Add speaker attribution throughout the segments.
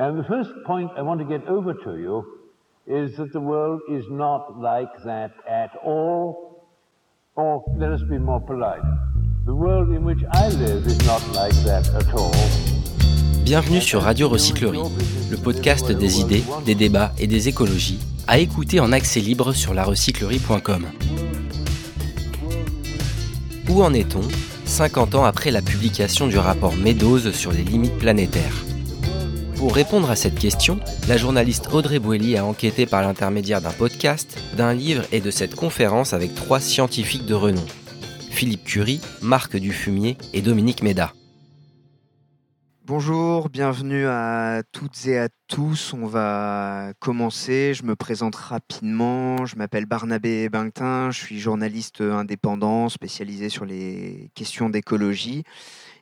Speaker 1: And the first point I want to get over to you is that the world is not like that at all. Or let us be more polite. The world in which I live is not like that at all.
Speaker 2: Bienvenue sur Radio Recyclerie, le podcast des idées, des débats et des écologies, à écouter en accès libre sur larecyclerie.com. Où en est-on 50 ans après la publication du rapport Meadows sur les limites planétaires? Pour répondre à cette question, la journaliste Audrey Boelly a enquêté par l'intermédiaire d'un podcast, d'un livre et de cette conférence avec trois scientifiques de renom. Philippe Curie, Marc Dufumier et Dominique Méda.
Speaker 3: Bonjour, bienvenue à toutes et à tous. On va commencer. Je me présente rapidement. Je m'appelle Barnabé Bingtin. Je suis journaliste indépendant spécialisé sur les questions d'écologie.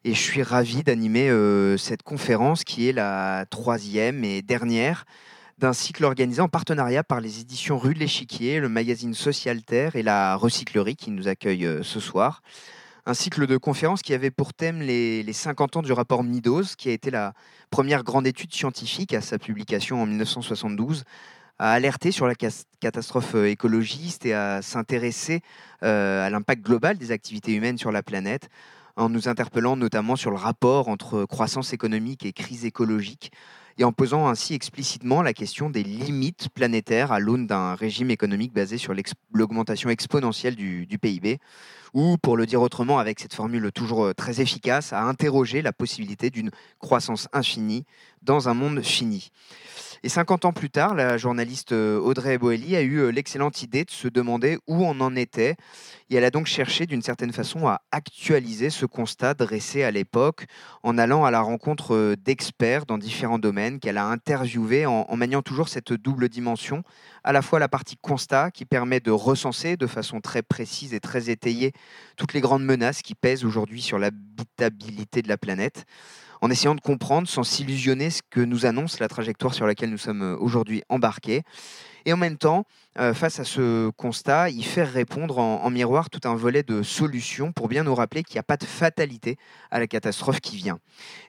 Speaker 3: Et je suis ravi d'animer euh, cette conférence qui est la troisième et dernière d'un cycle organisé en partenariat par les éditions Rue de l'Échiquier, le magazine Social Terre et la Recyclerie qui nous accueille euh, ce soir. Un cycle de conférences qui avait pour thème les, 50 ans du rapport Meadows, qui a été la première grande étude scientifique à sa publication en 1972 à alerter sur la catastrophe euh, écologiste et à s'intéresser à l'impact global des activités humaines sur la planète, en nous interpellant notamment sur le rapport entre croissance économique et crise écologique, et en posant ainsi explicitement la question des limites planétaires à l'aune d'un régime économique basé sur l'augmentation exponentielle du, PIB, ou pour le dire autrement, avec cette formule toujours euh, très efficace, à interroger la possibilité d'une croissance infinie dans un monde fini. Et 50 ans plus tard, la journaliste euh, Audrey Boelly a eu euh, l'excellente idée de se demander où on en était. Et elle a donc cherché d'une certaine façon à actualiser ce constat dressé à l'époque en allant à la rencontre euh, d'experts dans différents domaines qu'elle a interviewés en, maniant toujours cette double dimension, à la fois la partie constat qui permet de recenser de façon très précise et très étayée toutes les grandes menaces qui pèsent aujourd'hui sur l'habitabilité de la planète en essayant de comprendre sans s'illusionner ce que nous annonce la trajectoire sur laquelle nous sommes euh, aujourd'hui embarqués. Et en même temps, euh, face à ce constat, il fait répondre en, miroir tout un volet de solutions pour bien nous rappeler qu'il n'y a pas de fatalité à la catastrophe qui vient.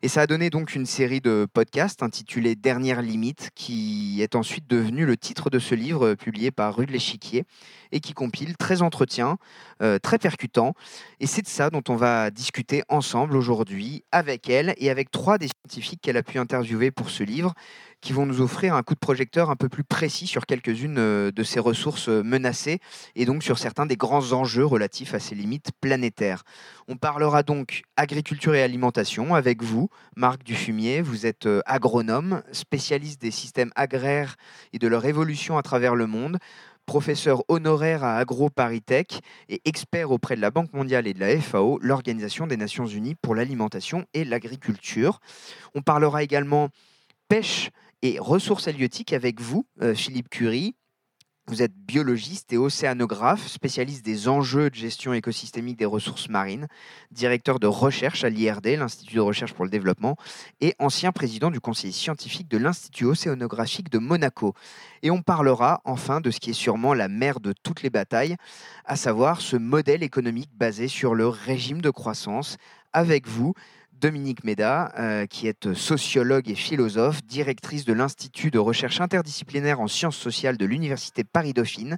Speaker 3: Et ça a donné donc une série de podcasts intitulés Dernière limite, qui est ensuite devenu le titre de ce livre euh, publié par Rue de l'Échiquier et qui compile 13 entretiens euh, très percutants. Et c'est de ça dont on va discuter ensemble aujourd'hui avec elle et avec trois des scientifiques qu'elle a pu interviewer pour ce livre qui vont nous offrir un coup de projecteur un peu plus précis sur quelques-unes euh, de ces ressources euh, menacées et donc sur certains des grands enjeux relatifs à ces limites planétaires. On parlera donc agriculture et alimentation avec vous, Marc Dufumier. Vous êtes euh, agronome, spécialiste des systèmes agraires et de leur évolution à travers le monde professeur honoraire à AgroParisTech et expert auprès de la Banque mondiale et de la FAO, l'Organisation des Nations Unies pour l'alimentation et l'agriculture. On parlera également pêche et ressources halieutiques avec vous, euh, Philippe Curie. Vous êtes biologiste et océanographe, spécialiste des enjeux de gestion écosystémique des ressources marines, directeur de recherche à l'IRD, l'Institut de recherche pour le développement, et ancien président du conseil scientifique de l'Institut océanographique de Monaco. Et on parlera enfin de ce qui est sûrement la mère de toutes les batailles, à savoir ce modèle économique basé sur le régime de croissance. Avec vous, Dominique Méda, euh, qui est sociologue et philosophe, directrice de l'Institut de recherche interdisciplinaire en sciences sociales de l'Université Paris-Dauphine,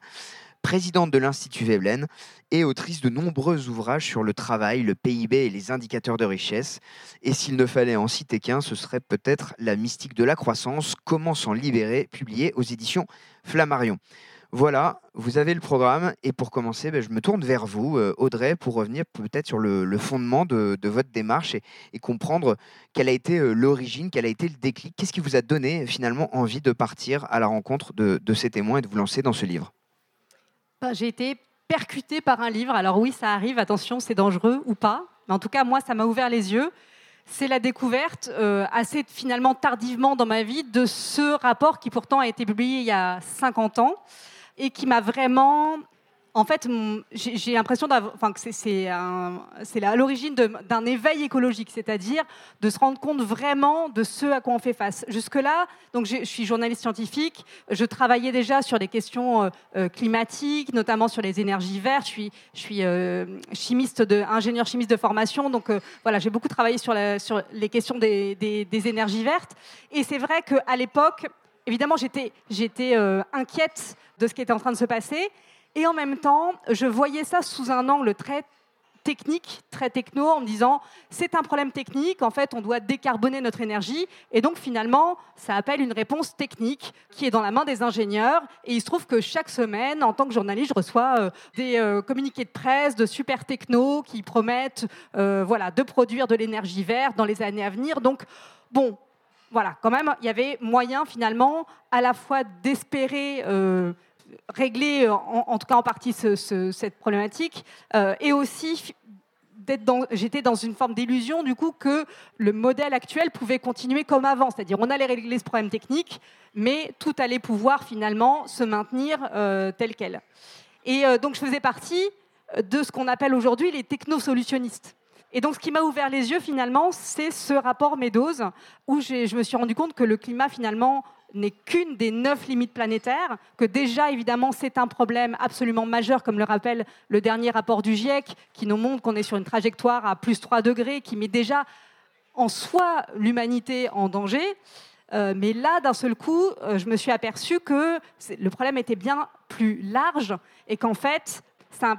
Speaker 3: présidente de l'Institut Veblen et autrice de nombreux ouvrages sur le travail, le PIB et les indicateurs de richesse. Et s'il ne fallait en citer qu'un, ce serait peut-être La mystique de la croissance, comment s'en libérer, publié aux éditions Flammarion. Voilà, vous avez le programme. Et pour commencer, ben, je me tourne vers vous, euh, Audrey, pour revenir peut-être sur le, fondement de, votre démarche et, comprendre quelle a été euh, l'origine, quel a été le déclic. Qu'est-ce qui vous a donné finalement envie de partir à la rencontre de, ces témoins et de vous lancer dans ce livre?
Speaker 4: Ben, J'ai été percutée par un livre. Alors oui, ça arrive, attention, c'est dangereux ou pas. Mais en tout cas, moi, ça m'a ouvert les yeux. C'est la découverte, euh, assez finalement tardivement dans ma vie, de ce rapport qui pourtant a été publié il y a 50 ans et qui m'a vraiment en fait, j'ai l'impression que c'est à l'origine d'un éveil écologique, c'est-à-dire de se rendre compte vraiment de ce à quoi on fait face. Jusque-là, je suis journaliste scientifique, je travaillais déjà sur des questions euh, euh, climatiques, notamment sur les énergies vertes. Je suis, je euh, chimiste de, ingénieur chimiste de formation, donc voilà, j'ai beaucoup travaillé sur, les questions des énergies vertes. Et c'est vrai qu'à l'époque, évidemment, j'étais inquiète de ce qui était en train de se passer. Et en même temps, je voyais ça sous un angle très technique, très techno, en me disant c'est un problème technique, en fait on doit décarboner notre énergie, et donc finalement ça appelle une réponse technique qui est dans la main des ingénieurs, et il se trouve que chaque semaine, en tant que journaliste, je reçois euh, des euh, communiqués de presse de super techno qui promettent euh, voilà, de produire de l'énergie verte dans les années à venir, donc bon, voilà, quand même, il y avait moyen finalement à la fois d'espérer régler, en, tout cas en partie, cette problématique, euh, et aussi j'étais dans une forme d'illusion du coup que le modèle actuel pouvait continuer comme avant, c'est-à-dire on allait régler ce problème technique, mais tout allait pouvoir finalement se maintenir euh, tel quel. Et euh, donc je faisais partie de ce qu'on appelle aujourd'hui les technosolutionnistes. Et donc, ce qui m'a ouvert les yeux, finalement, c'est ce rapport Meadows, où je me suis rendu compte que le climat, finalement, n'est qu'une des neuf limites planétaires, que déjà, évidemment, c'est un problème absolument majeur, comme le rappelle le dernier rapport du GIEC, qui nous montre qu'on est sur une trajectoire à plus 3 degrés, qui met déjà en soi l'humanité en danger. Euh, mais là, d'un seul coup, euh, je me suis aperçu que le problème était bien plus large et qu'en fait,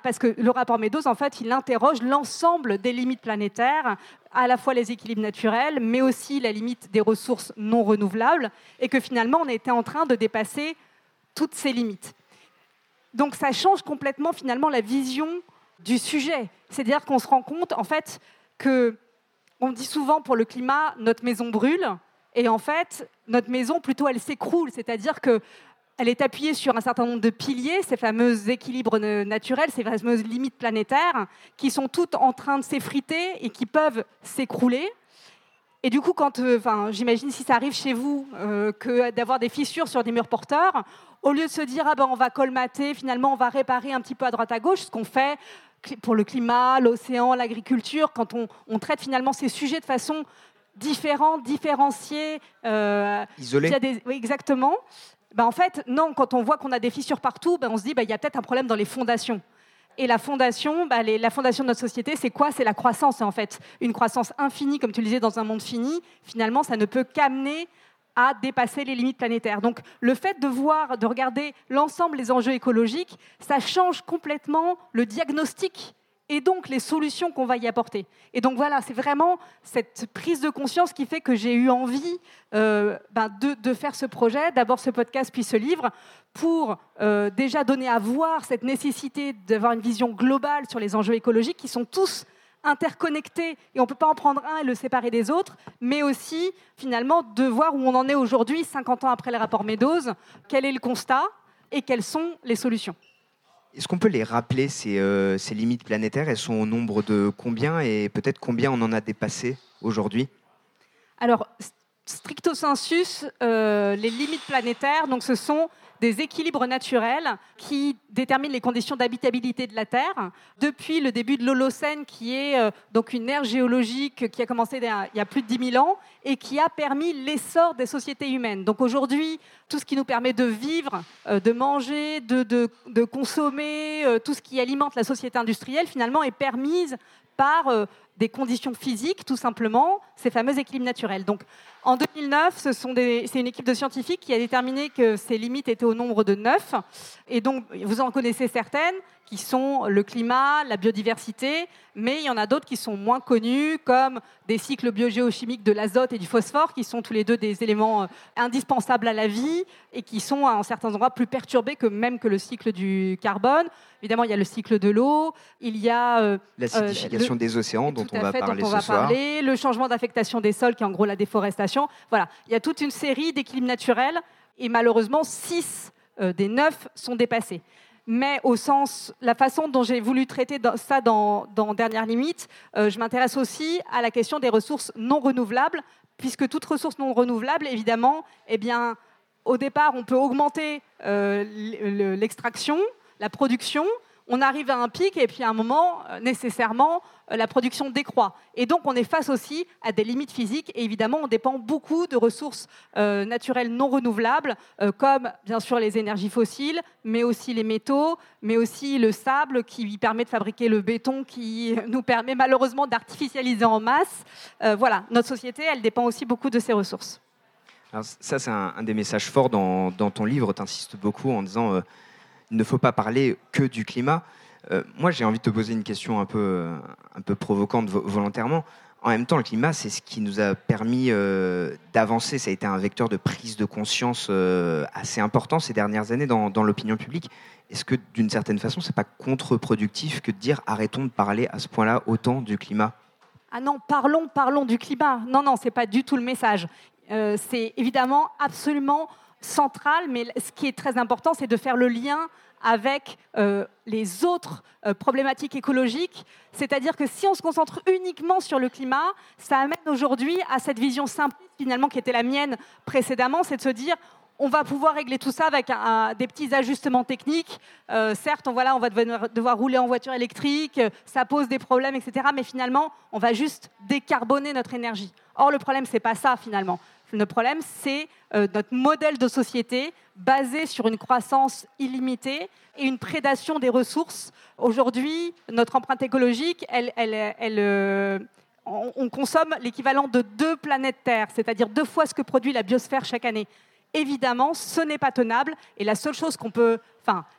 Speaker 4: parce que le rapport Meadows, en fait, il interroge l'ensemble des limites planétaires, à la fois les équilibres naturels, mais aussi la limite des ressources non renouvelables, et que finalement, on était en train de dépasser toutes ces limites. Donc ça change complètement finalement la vision du sujet. C'est-à-dire qu'on se rend compte, en fait, que on dit souvent pour le climat, notre maison brûle, et en fait, notre maison, plutôt, elle s'écroule. C'est-à-dire que elle est appuyée sur un certain nombre de piliers, ces fameux équilibres naturels, ces fameuses limites planétaires, qui sont toutes en train de s'effriter et qui peuvent s'écrouler. Et du coup, quand, euh, enfin, j'imagine si ça arrive chez vous, euh, que d'avoir des fissures sur des murs porteurs, au lieu de se dire ah ben on va colmater, finalement on va réparer un petit peu à droite à gauche, ce qu'on fait pour le climat, l'océan, l'agriculture, quand on, traite finalement ces sujets de façon différente, différenciée,
Speaker 3: euh, isolée.
Speaker 4: Oui, exactement. Ben, en fait, non, quand on voit qu'on a des fissures partout, ben, on se dit ben, y a peut-être un problème dans les fondations. Et la fondation, la fondation de notre société, c'est quoi? C'est la croissance, en fait. Une croissance infinie, comme tu le disais, dans un monde fini, finalement, ça ne peut qu'amener à dépasser les limites planétaires. Donc le fait de voir, de regarder l'ensemble des enjeux écologiques, ça change complètement le diagnostic et donc les solutions qu'on va y apporter. Et donc voilà, c'est vraiment cette prise de conscience qui fait que j'ai eu envie euh, ben, de, faire ce projet, d'abord ce podcast puis ce livre, pour euh, déjà donner à voir cette nécessité d'avoir une vision globale sur les enjeux écologiques qui sont tous interconnectés et on ne peut pas en prendre un et le séparer des autres, mais aussi finalement de voir où on en est aujourd'hui, 50 ans après les rapports Meadows, quel est le constat et quelles sont les solutions.
Speaker 3: Est-ce qu'on peut les rappeler, euh, ces, limites planétaires? Elles sont au nombre de combien et peut-être combien on en a dépassé aujourd'hui?
Speaker 4: Alors, stricto sensus, euh, les limites planétaires, donc ce sont des équilibres naturels qui déterminent les conditions d'habitabilité de la Terre depuis le début de l'Holocène, qui est euh, donc une ère géologique qui a commencé il y a plus de 10 000 ans et qui a permis l'essor des sociétés humaines. Donc aujourd'hui, tout ce qui nous permet de vivre, euh, de manger, de, consommer, euh, tout ce qui alimente la société industrielle, finalement, est permise par des conditions physiques, tout simplement, ces fameux équilibres naturels. Donc, en 2009, c'est une équipe de scientifiques qui a déterminé que ces limites étaient au nombre de neuf. Et donc, vous en connaissez certaines, qui sont le climat, la biodiversité, mais il y en a d'autres qui sont moins connus, comme des cycles biogéochimiques de l'azote et du phosphore, qui sont tous les deux des éléments euh, indispensables à la vie et qui sont, en certains endroits, plus perturbés que même que le cycle du carbone. Évidemment, il y a le cycle de l'eau, il y a...
Speaker 3: Euh, L'acidification euh, des océans, dont on va parler
Speaker 4: dont on
Speaker 3: va
Speaker 4: parler, le changement d'affectation des sols, qui est en gros la déforestation. Voilà, il y a toute une série d'équilibres naturels, et malheureusement, six des neuf sont dépassés. Mais au sens, la façon dont j'ai voulu traiter ça dans, Dernière Limite, euh, je m'intéresse aussi à la question des ressources non renouvelables, puisque toute ressource non renouvelable, évidemment, eh bien, au départ, on peut augmenter euh, l'extraction, la production, on arrive à un pic et puis à un moment, euh, nécessairement, euh, la production décroît. Et donc, on est face aussi à des limites physiques. Et évidemment, on dépend beaucoup de ressources euh, naturelles non renouvelables, comme bien sûr les énergies fossiles, mais aussi les métaux, mais aussi le sable qui permet de fabriquer le béton, qui nous permet malheureusement d'artificialiser en masse. voilà, notre société, elle dépend aussi beaucoup de ces ressources.
Speaker 3: Alors ça, c'est un, des messages forts dans, dans ton livre. Tu insistes beaucoup en disant il ne faut pas parler que du climat. Euh, moi, j'ai envie de te poser une question un peu, euh, un peu provocante volontairement. En même temps, le climat, c'est ce qui nous a permis euh, d'avancer. Ça a été un vecteur de prise de conscience assez important ces dernières années dans, l'opinion publique. Est-ce que, d'une certaine façon, c'est pas contre-productif que de dire arrêtons de parler à ce point-là autant du climat?
Speaker 4: Ah non, parlons, parlons du climat. Non, non, c'est pas du tout le message. c'est évidemment absolument centrale, mais ce qui est très important, c'est de faire le lien avec euh, les autres euh, problématiques écologiques. C'est-à-dire que si on se concentre uniquement sur le climat, ça amène aujourd'hui à cette vision simple, finalement, qui était la mienne précédemment, c'est de se dire on va pouvoir régler tout ça avec des petits ajustements techniques. Euh, certes, on, voilà, on va devoir, devoir, rouler en voiture électrique, ça pose des problèmes, etc. Mais finalement, on va juste décarboner notre énergie. Or, le problème, c'est pas ça, finalement. Le problème, c'est euh, notre modèle de société basé sur une croissance illimitée et une prédation des ressources. Aujourd'hui, notre empreinte écologique, euh, on consomme l'équivalent de deux planètes Terre, c'est-à-dire deux fois ce que produit la biosphère chaque année évidemment, ce n'est pas tenable. Et la seule chose qu'on peut...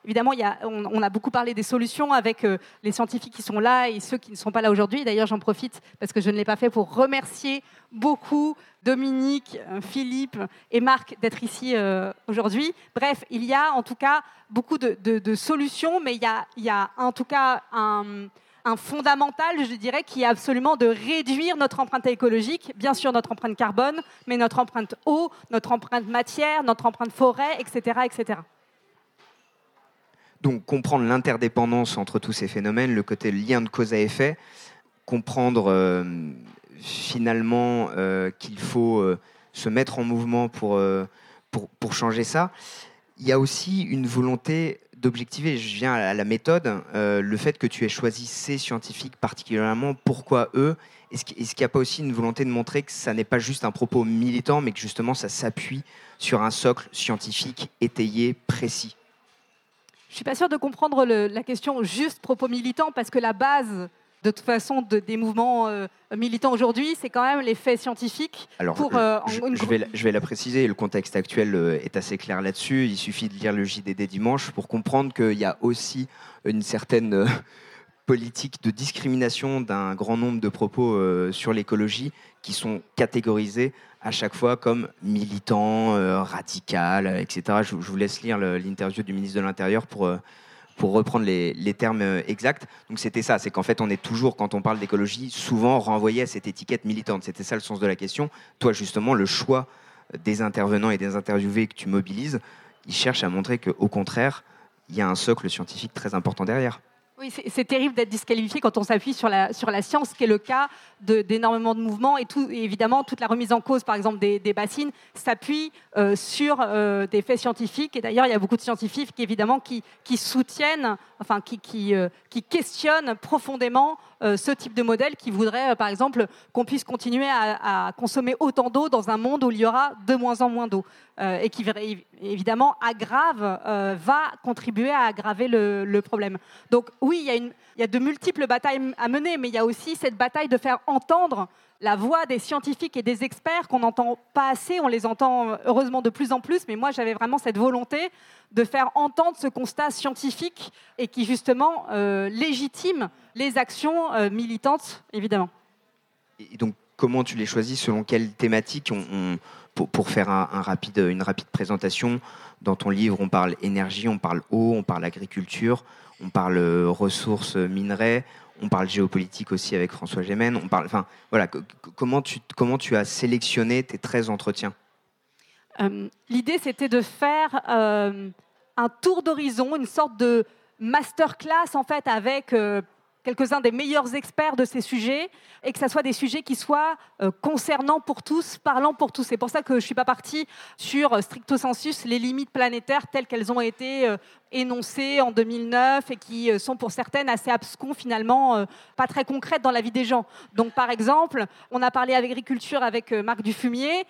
Speaker 4: Évidemment, on, a beaucoup parlé des solutions avec euh, les scientifiques qui sont là et ceux qui ne sont pas là aujourd'hui. D'ailleurs, j'en profite, parce que je ne l'ai pas fait, pour remercier beaucoup Dominique, euh, Philippe et Marc d'être ici euh, aujourd'hui. Bref, il y a en tout cas beaucoup de, solutions, mais il y, a, il y a en tout cas un un fondamental, je dirais, qui est absolument de réduire notre empreinte écologique, bien sûr notre empreinte carbone, mais notre empreinte eau, notre empreinte matière, notre empreinte forêt, etc. etc.
Speaker 3: Donc comprendre l'interdépendance entre tous ces phénomènes, le côté lien de cause à effet, comprendre euh, finalement euh, qu'il faut euh, se mettre en mouvement pour, pour, changer ça. Il y a aussi une volonté d'objectiver, je viens à la méthode, le fait que tu aies choisi ces scientifiques particulièrement, pourquoi eux? Est-ce qu'il n'y a pas aussi une volonté de montrer que ça n'est pas juste un propos militant, mais que justement ça s'appuie sur un socle scientifique étayé, précis?
Speaker 4: Je ne suis pas sûre de comprendre la question juste propos militant, parce que la base de toute façon de, des mouvements euh, militants aujourd'hui, c'est quand même les faits scientifiques.
Speaker 3: Alors, pour, euh, je, vais la, je, vais la, préciser, le contexte actuel euh, est assez clair là-dessus. Il suffit de lire le JDD dimanche pour comprendre qu'il y a aussi une certaine politique de discrimination d'un grand nombre de propos sur l'écologie qui sont catégorisés à chaque fois comme militants, radical, etc. Je, vous laisse lire l'interview du ministre de l'Intérieur pour pour reprendre les, termes euh, exacts. Donc c'était ça, c'est qu'en fait on est toujours, quand on parle d'écologie, souvent renvoyé à cette étiquette militante. C'était ça le sens de la question. Toi justement, le choix des intervenants et des interviewés que tu mobilises, ils cherchent à montrer qu'au contraire, il y a un socle scientifique très important derrière.
Speaker 4: Oui, c'est terrible d'être disqualifié quand on s'appuie sur la, science, qui est le cas d'énormément de, mouvements. Et, évidemment, toute la remise en cause, par exemple, des, bassines, s'appuie euh, sur euh, des faits scientifiques. Et d'ailleurs, il y a beaucoup de scientifiques, qui, évidemment, qui, soutiennent, enfin, qui, euh, questionnent profondément ce type de modèle, qui voudrait, par exemple, qu'on puisse continuer à consommer autant d'eau dans un monde où il y aura de moins en moins d'eau. Et qui, évidemment, aggrave, va contribuer à aggraver le, problème. Donc, oui, il y, a de multiples batailles à mener, mais il y a aussi cette bataille de faire entendre la voix des scientifiques et des experts qu'on n'entend pas assez. On les entend heureusement de plus en plus, mais moi j'avais vraiment cette volonté de faire entendre ce constat scientifique et qui justement euh, légitime les actions euh, militantes, évidemment.
Speaker 3: Et donc comment tu les choisis? Selon quelle thématique? Pour, faire une rapide présentation, dans ton livre, on parle énergie, on parle eau, on parle agriculture, on parle euh, ressources minerais, on parle géopolitique aussi avec François Gémen. Enfin, voilà, comment tu, as sélectionné tes 13 entretiens?
Speaker 4: Euh, L'idée, c'était de faire euh, un tour d'horizon, une sorte de masterclass en fait avec quelques-uns des meilleurs experts de ces sujets et que ce soit des sujets qui soient euh, concernants pour tous, parlant pour tous. C'est pour ça que je ne suis pas partie sur euh, stricto sensus les limites planétaires telles qu'elles ont été euh, énoncées en 2009 et qui sont pour certaines assez abscons finalement, pas très concrètes dans la vie des gens. Donc par exemple, on a parlé agriculture avec Marc Dufumier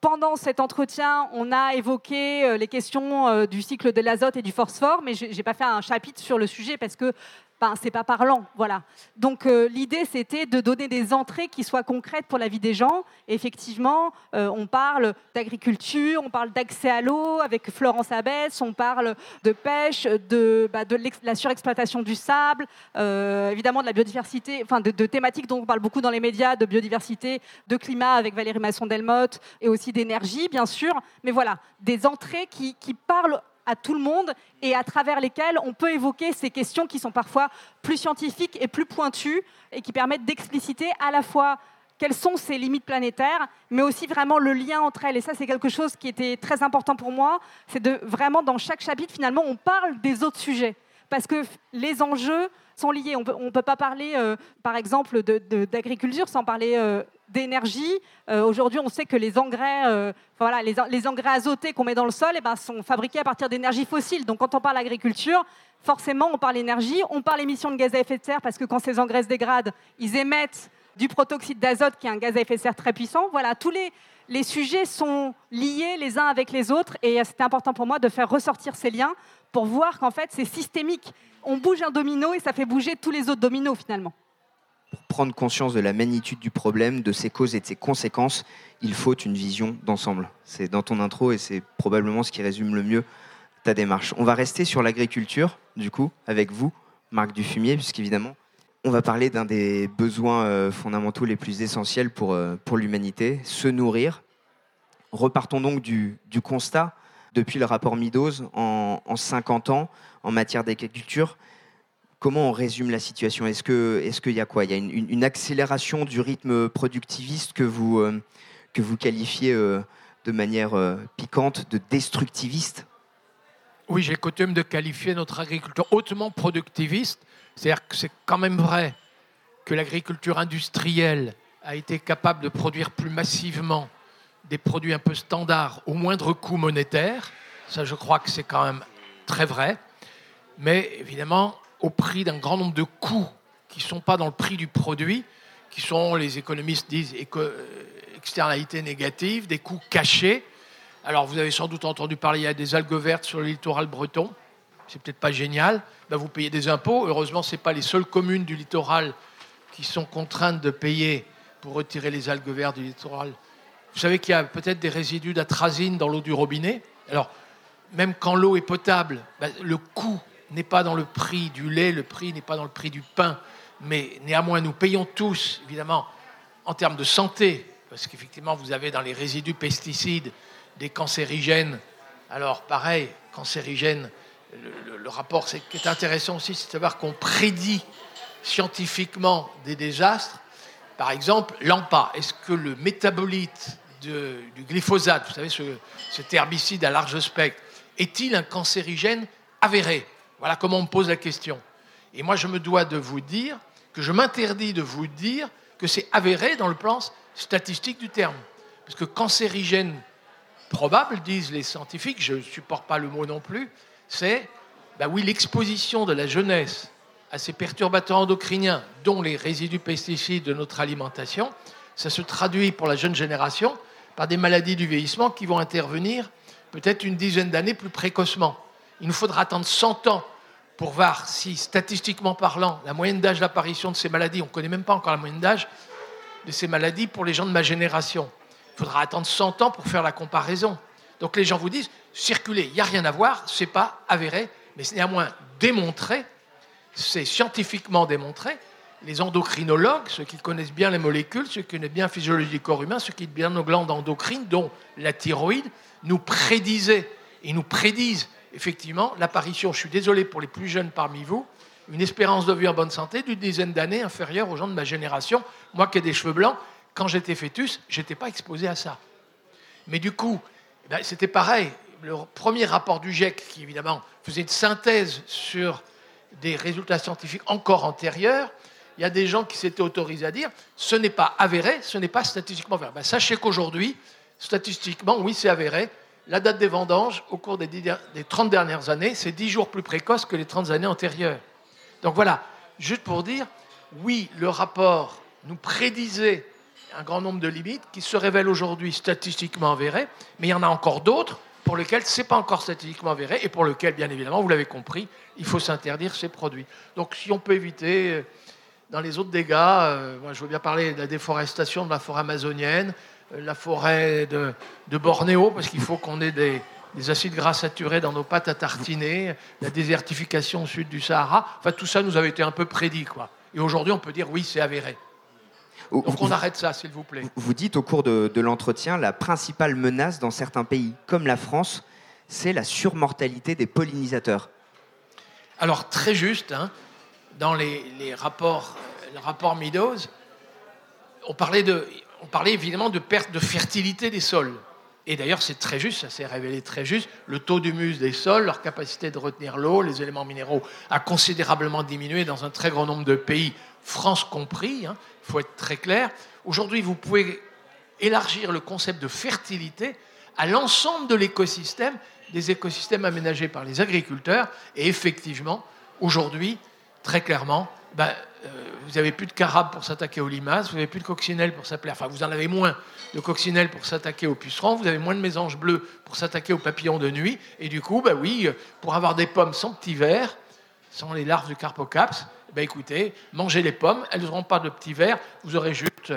Speaker 4: pendant cet entretien, on a évoqué les questions du cycle de l'azote et du phosphore, mais je n'ai pas fait un chapitre sur le sujet parce que ben, c'est pas parlant, voilà. Donc euh, l'idée c'était de donner des entrées qui soient concrètes pour la vie des gens. effectivement, euh, on parle d'agriculture, on parle d'accès à l'eau avec Florence Abès, on parle de pêche, de, bah, la surexploitation du sable, euh, évidemment de la biodiversité, enfin de, thématiques dont on parle beaucoup dans les médias, de biodiversité, de climat avec Valérie Masson-Delmotte et aussi d'énergie, bien sûr. Mais voilà, des entrées qui, qui parlent à tout le monde et à travers lesquels on peut évoquer ces questions qui sont parfois plus scientifiques et plus pointues et qui permettent d'expliciter à la fois quelles sont ces limites planétaires, mais aussi vraiment le lien entre elles. Et ça, c'est quelque chose qui était très important pour moi. C'est de vraiment, dans chaque chapitre, finalement, on parle des autres sujets. Parce que les enjeux sont liés. On ne peut pas parler, euh, par exemple, d'agriculture sans parler euh, d'énergie. Euh, aujourd'hui, on sait que les engrais, euh, voilà, les, engrais azotés qu'on met dans le sol eh ben, sont fabriqués à partir d'énergie fossile. Donc quand on parle agriculture, forcément, on parle énergie, on parle émissions de gaz à effet de serre, parce que quand ces engrais se dégradent, ils émettent du protoxyde d'azote, qui est un gaz à effet de serre très puissant. Voilà, tous les, les sujets sont liés les uns avec les autres, et c'était important pour moi de faire ressortir ces liens pour voir qu'en fait, c'est systémique. On bouge un domino et ça fait bouger tous les autres dominos finalement
Speaker 3: pour prendre conscience de la magnitude du problème, de ses causes et de ses conséquences, il faut une vision d'ensemble. C'est dans ton intro et c'est probablement ce qui résume le mieux ta démarche. On va rester sur l'agriculture, du coup, avec vous, Marc Dufumier, puisqu'évidemment, on va parler d'un des besoins euh, fondamentaux les plus essentiels pour, euh, pour l'humanité, se nourrir. Repartons donc du, du constat. Depuis le rapport Midos, en, en 50 ans, en matière d'agriculture, comment on résume la situation? Est-ce qu'il y a quoi? Il y a une, accélération du rythme productiviste que vous, euh, que qualifiez euh, de manière euh, piquante de destructiviste?
Speaker 5: Oui, j'ai coutume de qualifier notre agriculture hautement productiviste. C'est-à-dire que c'est quand même vrai que l'agriculture industrielle a été capable de produire plus massivement des produits un peu standards au moindre coût monétaire. Ça, je crois que c'est quand même très vrai. Mais évidemment, au prix d'un grand nombre de coûts qui ne sont pas dans le prix du produit, qui sont, les économistes disent, euh, externalités négatives, des coûts cachés. Alors, vous avez sans doute entendu parler, il y a des algues vertes sur le littoral breton. C'est peut-être pas génial. Ben, vous payez des impôts. Heureusement, ce n'est pas les seules communes du littoral qui sont contraintes de payer pour retirer les algues vertes du littoral. Vous savez qu'il y a peut-être des résidus d'atrazine dans l'eau du robinet. Alors, même quand l'eau est potable, ben, le coût n'est pas dans le prix du lait, le prix n'est pas dans le prix du pain, mais néanmoins nous payons tous, évidemment, en termes de santé, parce qu'effectivement vous avez dans les résidus pesticides des cancérigènes. Alors pareil, cancérigènes, le, rapport c'est, qui est intéressant aussi, c'est de savoir qu'on prédit scientifiquement des désastres. Par exemple, l'AMPA, est-ce que le métabolite du glyphosate, vous savez, ce, cet herbicide à large spectre, est-il un cancérigène avéré? Voilà comment on me pose la question. Et moi, je me dois de vous dire que je m'interdis de vous dire que c'est avéré dans le plan statistique du terme. Parce que cancérigène probable, disent les scientifiques, je ne supporte pas le mot non plus, c'est, ben oui, l'exposition de la jeunesse à ces perturbateurs endocriniens, dont les résidus pesticides de notre alimentation, ça se traduit pour la jeune génération par des maladies du vieillissement qui vont intervenir peut-être une dizaine d'années plus précocement. Il nous faudra attendre 100 ans pour voir si, statistiquement parlant, la moyenne d'âge d'apparition de ces maladies, on ne connaît même pas encore la moyenne d'âge de ces maladies pour les gens de ma génération. Il faudra attendre 100 ans pour faire la comparaison. Donc les gens vous disent, circuler, il n'y a rien à voir, ce n'est pas avéré, mais c'est néanmoins démontré, c'est scientifiquement démontré. Les endocrinologues, ceux qui connaissent bien les molécules, ceux qui connaissent bien la physiologie du corps humain, ceux qui connaissent bien nos glandes endocrines, dont la thyroïde, nous prédisaient et nous prédisent effectivement, l'apparition, je suis désolé pour les plus jeunes parmi vous, une espérance de vie en bonne santé d'une dizaine d'années inférieure aux gens de ma génération. Moi qui ai des cheveux blancs, quand j'étais fœtus, je n'étais pas exposé à ça. Mais du coup, eh ben, c'était pareil. Le premier rapport du GIEC, qui évidemment faisait une synthèse sur des résultats scientifiques encore antérieurs, il y a des gens qui s'étaient autorisés à dire ce n'est pas avéré, ce n'est pas statistiquement avéré. Ben, sachez qu'aujourd'hui, statistiquement, oui, c'est avéré. La date des vendanges, au cours des, des 30 dernières années, c'est 10 jours plus précoce que les 30 années antérieures. Donc voilà, juste pour dire, oui, le rapport nous prédisait un grand nombre de limites qui se révèlent aujourd'hui statistiquement avérées, mais il y en a encore d'autres pour lesquelles ce n'est pas encore statistiquement avéré et pour lesquelles, bien évidemment, vous l'avez compris, il faut s'interdire ces produits. Donc si on peut éviter, euh, dans les autres dégâts, euh, je veux bien parler de la déforestation de la forêt amazonienne, la forêt de, Bornéo, parce qu'il faut qu'on ait des, acides gras saturés dans nos pâtes à tartiner, la désertification au sud du Sahara, enfin tout ça nous avait été un peu prédit. Quoi. Et aujourd'hui, on peut dire oui, c'est avéré. Donc on arrête ça, s'il vous plaît.
Speaker 3: Vous dites au cours de, l'entretien, la principale menace dans certains pays, comme la France, c'est la surmortalité des pollinisateurs.
Speaker 5: Alors très juste, hein, dans les, rapports, le rapport Meadows, on parlait, de, on parlait évidemment de perte de fertilité des sols. Et d'ailleurs, c'est très juste, ça s'est révélé très juste. Le taux d'humus des sols, leur capacité de retenir l'eau, les éléments minéraux a considérablement diminué dans un très grand nombre de pays, France compris. Il hein. faut être très clair. Aujourd'hui, vous pouvez élargir le concept de fertilité à l'ensemble de l'écosystème, des écosystèmes aménagés par les agriculteurs. Et effectivement, aujourd'hui, très clairement, ben, euh, vous n'avez plus de carabes pour s'attaquer aux limaces, vous n'avez plus de coccinelles pour s'appeler, enfin vous en avez moins de coccinelles pour s'attaquer aux pucerons, vous avez moins de mésanges bleus pour s'attaquer aux papillons de nuit, et du coup, ben oui, pour avoir des pommes sans petits vers, sans les larves du carpocaps, ben écoutez, mangez les pommes, elles n'auront pas de petits vers, vous aurez juste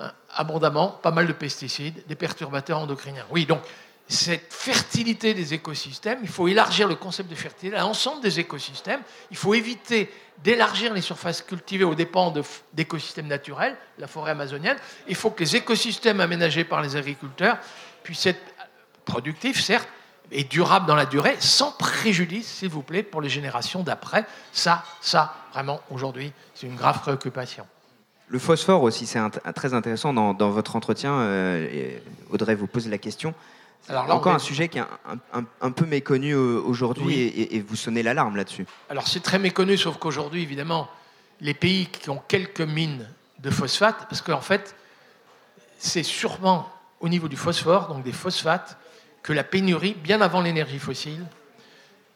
Speaker 5: euh, abondamment pas mal de pesticides, des perturbateurs endocriniens. Oui, donc cette fertilité des écosystèmes, il faut élargir le concept de fertilité à l'ensemble des écosystèmes, il faut éviter d'élargir les surfaces cultivées aux dépens d'écosystèmes naturels, la forêt amazonienne. Il faut que les écosystèmes aménagés par les agriculteurs puissent être productifs, certes, et durables dans la durée, sans préjudice, s'il vous plaît, pour les générations d'après. Ça, ça, vraiment, aujourd'hui, c'est une grave préoccupation.
Speaker 3: Le phosphore aussi, c'est très intéressant dans, votre entretien. Euh, Audrey vous pose la question. Alors Encore un sujet qui est un, peu méconnu euh, aujourd'hui et, vous sonnez l'alarme là-dessus.
Speaker 5: Alors c'est très méconnu, sauf qu'aujourd'hui, évidemment, les pays qui ont quelques mines de phosphate, parce qu'en fait, c'est sûrement au niveau du phosphore, donc des phosphates, que la pénurie, bien avant l'énergie fossile,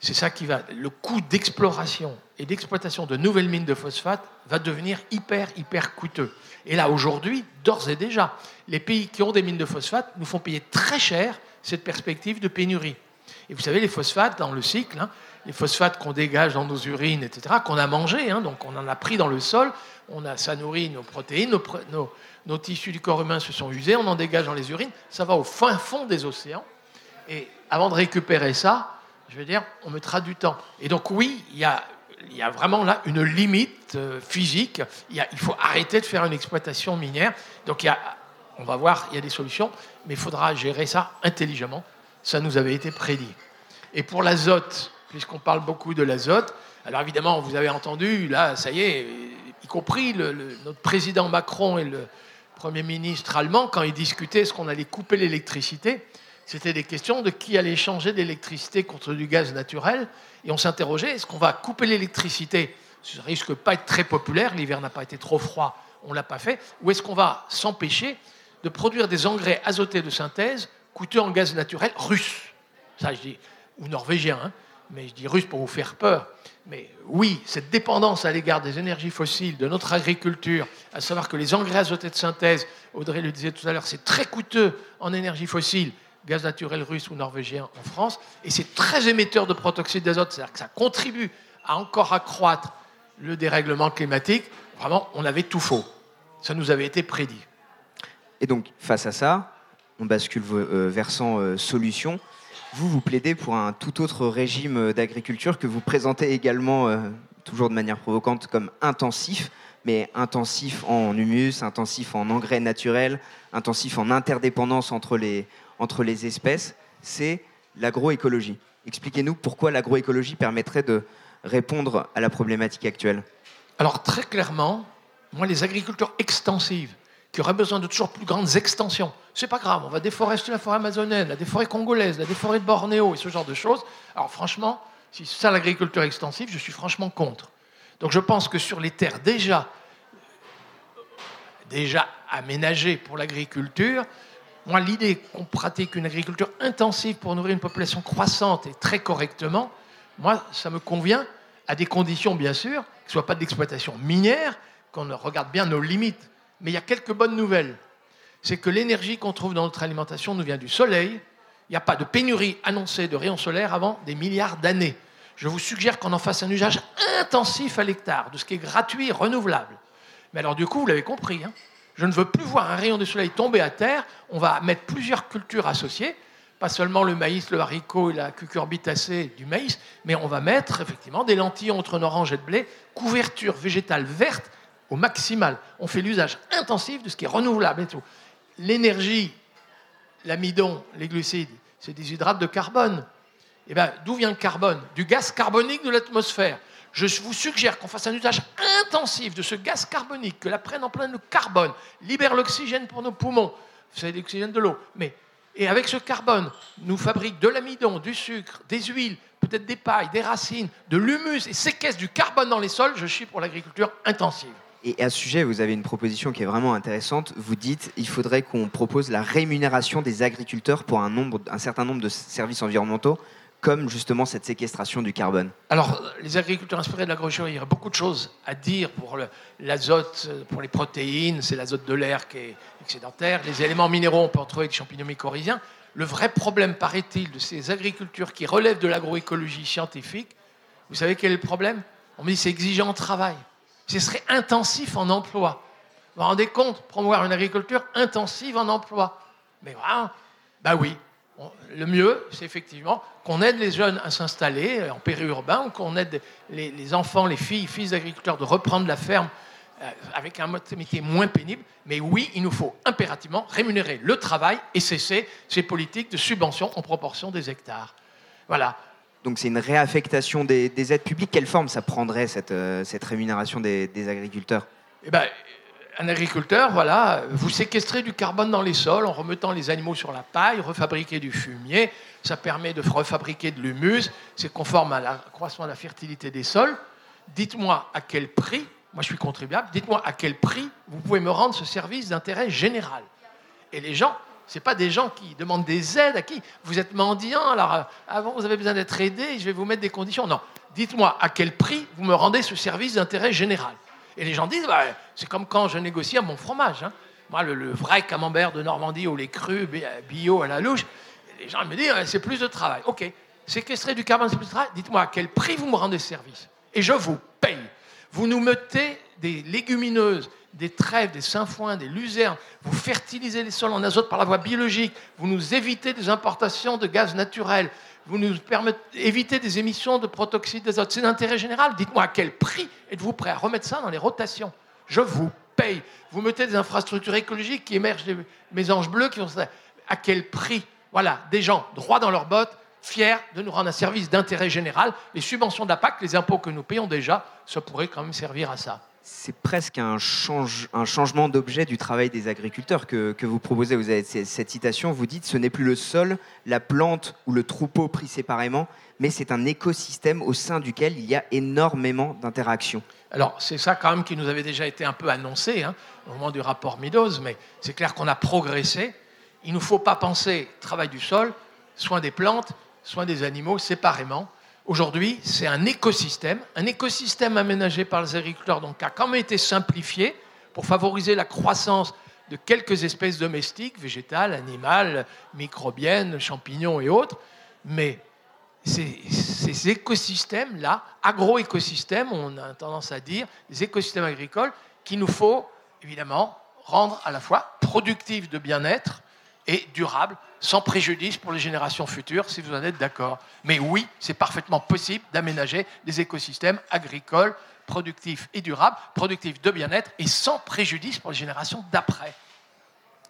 Speaker 5: c'est ça qui va. Le coût d'exploration et d'exploitation de nouvelles mines de phosphate va devenir hyper, hyper coûteux. Et là, aujourd'hui, d'ores et déjà, les pays qui ont des mines de phosphate nous font payer très cher cette perspective de pénurie. Et vous savez, les phosphates dans le cycle, hein, les phosphates qu'on dégage dans nos urines, etc., qu'on a mangés, hein, donc on en a pris dans le sol, on a, ça nourrit nos protéines, nos, tissus du corps humain se sont usés, on en dégage dans les urines, ça va au fin fond des océans. Et avant de récupérer ça, je veux dire, on mettra du temps. Et donc oui, il y a, il y a vraiment là une limite euh, physique. Il, il, faut arrêter de faire une exploitation minière. Donc il y a on va voir, il y a des solutions, mais il faudra gérer ça intelligemment. Ça nous avait été prédit. Et pour l'azote, puisqu'on parle beaucoup de l'azote, alors évidemment, vous avez entendu, là, ça y est, y compris notre président Macron et le Premier ministre allemand, quand ils discutaient est-ce qu'on allait couper l'électricité, c'était des questions de qui allait changer l'électricité contre du gaz naturel. Et on s'interrogeait, est-ce qu'on va couper l'électricité? Ça risque pas être très populaire, l'hiver n'a pas été trop froid, on ne l'a pas fait. Ou est-ce qu'on va s'empêcher de produire des engrais azotés de synthèse coûteux en gaz naturel russe. Ça, je dis, ou norvégien, hein. mais je dis russe pour vous faire peur. Mais oui, cette dépendance à l'égard des énergies fossiles, de notre agriculture, à savoir que les engrais azotés de synthèse, Audrey le disait tout à l'heure, c'est très coûteux en énergie fossile, gaz naturel russe ou norvégien en France, et c'est très émetteur de protoxyde d'azote, c'est-à-dire que ça contribue à encore accroître le dérèglement climatique. Vraiment, on avait tout faux. Ça nous avait été prédit.
Speaker 3: Et donc, face à ça, on bascule euh, versant euh, solution. Vous, vous plaidez pour un tout autre régime euh, d'agriculture que vous présentez également, toujours de manière provocante, comme intensif, mais intensif en humus, intensif en engrais naturels, intensif en interdépendance entre les, entre les espèces. C'est l'agroécologie. Expliquez-nous pourquoi l'agroécologie permettrait de répondre à la problématique actuelle.
Speaker 5: Alors très clairement, moi, les agriculteurs extensives, qui aura besoin de toujours plus grandes extensions. C'est pas grave, on va déforester la forêt amazonienne, la forêts congolaise, la forêts de Bornéo et ce genre de choses. Alors franchement, Si c'est ça l'agriculture extensive, je suis franchement contre. Donc je pense que sur les terres déjà, déjà aménagées pour l'agriculture, moi l'idée qu'on pratique une agriculture intensive pour nourrir une population croissante et très correctement, moi ça me convient à des conditions bien sûr, que ce soit pas d'exploitation minière, qu'on regarde bien nos limites. Mais il y a quelques bonnes nouvelles. C'est que l'énergie qu'on trouve dans notre alimentation nous vient du soleil. Il n'y a pas de pénurie annoncée de rayons solaires avant des milliards d'années. Je vous suggère qu'on en fasse un usage intensif à l'hectare, de ce qui est gratuit et renouvelable. Mais alors du coup, vous l'avez compris, hein, je ne veux plus voir un rayon de soleil tomber à terre. On va mettre plusieurs cultures associées pas seulement le maïs, le haricot et la cucurbitacée du maïs, mais on va mettre effectivement des lentilles entre orange et de blé, couverture végétale verte au maximal. On fait l'usage intensif de ce qui est renouvelable et tout. L'énergie, l'amidon, les glucides, c'est des hydrates de carbone. Eh bien, d'où vient le carbone? Du gaz carbonique de l'atmosphère. Je vous suggère qu'on fasse un usage intensif de ce gaz carbonique, que la prenne en plein le carbone, libère l'oxygène pour nos poumons. C'est l'oxygène de l'eau. Mais et avec ce carbone, nous fabrique de l'amidon, du sucre, des huiles, peut-être des pailles, des racines, de l'humus et séquestre du carbone dans les sols. Je suis pour l'agriculture intensive.
Speaker 3: Et à ce sujet, vous avez une proposition qui est vraiment intéressante. Vous dites il faudrait qu'on propose la rémunération des agriculteurs pour un, certain nombre de services environnementaux comme justement cette séquestration du carbone
Speaker 5: Alors, les agriculteurs inspirés de l'agroécologie, il y a beaucoup de choses à dire pour l'azote, pour les protéines, c'est l'azote de l'air qui est excédentaire. Les éléments minéraux, on peut en trouver des champignons mycorhiziens. Le vrai problème, paraît-il, de ces agricultures qui relèvent de l'agroécologie scientifique, vous savez quel est le problème? On me dit c'est exigeant en travail. Ce serait intensif en emploi. Vous vous rendez compte Promouvoir une agriculture intensive en emploi. Mais voilà, bah oui, le mieux, c'est effectivement qu'on aide les jeunes à s'installer en périurbain, ou qu'on aide les, enfants, les filles, fils d'agriculteurs de reprendre la ferme euh, avec un métier moins pénible. Mais oui, il nous faut impérativement rémunérer le travail et cesser ces politiques de subvention en proportion des hectares. Voilà.
Speaker 3: Donc c'est une réaffectation des, aides publiques. Quelle forme ça prendrait, cette, euh, rémunération des, agriculteurs?
Speaker 5: Eh ben, un agriculteur, voilà, vous séquestrez du carbone dans les sols en remettant les animaux sur la paille, refabriquer du fumier, ça permet de refabriquer de l'humus, c'est conforme à l'accroissement de la fertilité des sols. Dites-moi à quel prix, moi je suis contribuable, dites-moi à quel prix vous pouvez me rendre ce service d'intérêt général. Et les gens, ce pas des gens qui demandent des aides à qui Vous êtes mendiant, alors euh, avant vous avez besoin d'être aidé, je vais vous mettre des conditions. Non, dites-moi à quel prix vous me rendez ce service d'intérêt général? Et les gens disent, bah, c'est comme quand je négocie mon fromage. Hein. Moi, le, vrai camembert de Normandie ou les crus bio à la louche, les gens me disent, c'est plus de travail. Ok, séquestrer du carbone, c'est plus de travail? Dites-moi à quel prix vous me rendez service? Et je vous paye. Vous nous mettez des légumineuses, des trèfles, des sainfoins, des luzernes. Vous fertilisez les sols en azote par la voie biologique. Vous nous évitez des importations de gaz naturel vous nous d'éviter des émissions de protoxyde d'azote. C'est d'intérêt général. Dites-moi à quel prix êtes-vous prêt à remettre ça dans les rotations? Je vous paye. Vous mettez des infrastructures écologiques qui émergent des mésanges bleus qui vont à quel prix? Voilà, des gens droits dans leurs bottes, fiers de nous rendre un service d'intérêt général. Les subventions de la PAC, les impôts que nous payons déjà, ça pourrait quand même servir à ça
Speaker 3: c'est presque un, changement d'objet du travail des agriculteurs que, vous proposez. Vous avez cette citation, vous dites ce n'est plus le sol, la plante ou le troupeau pris séparément, mais c'est un écosystème au sein duquel il y a énormément d'interactions.
Speaker 5: Alors, c'est ça quand même qui nous avait déjà été un peu annoncé hein, au moment du rapport Meadows, mais c'est clair qu'on a progressé. Il ne faut pas penser travail du sol, soin des plantes, soin des animaux séparément. Aujourd'hui, c'est un écosystème, un écosystème aménagé par les agriculteurs, donc qui a quand même été simplifié pour favoriser la croissance de quelques espèces domestiques, végétales, animales, microbiennes, champignons et autres. Mais ces, écosystèmes-là, agro-écosystèmes, on a tendance à dire, les écosystèmes agricoles, qu'il nous faut évidemment rendre à la fois productifs de bien-être et durables sans préjudice pour les générations futures, si vous en êtes d'accord. Mais oui, c'est parfaitement possible d'aménager des écosystèmes agricoles productifs et durables, productifs de bien-être et sans préjudice pour les générations d'après.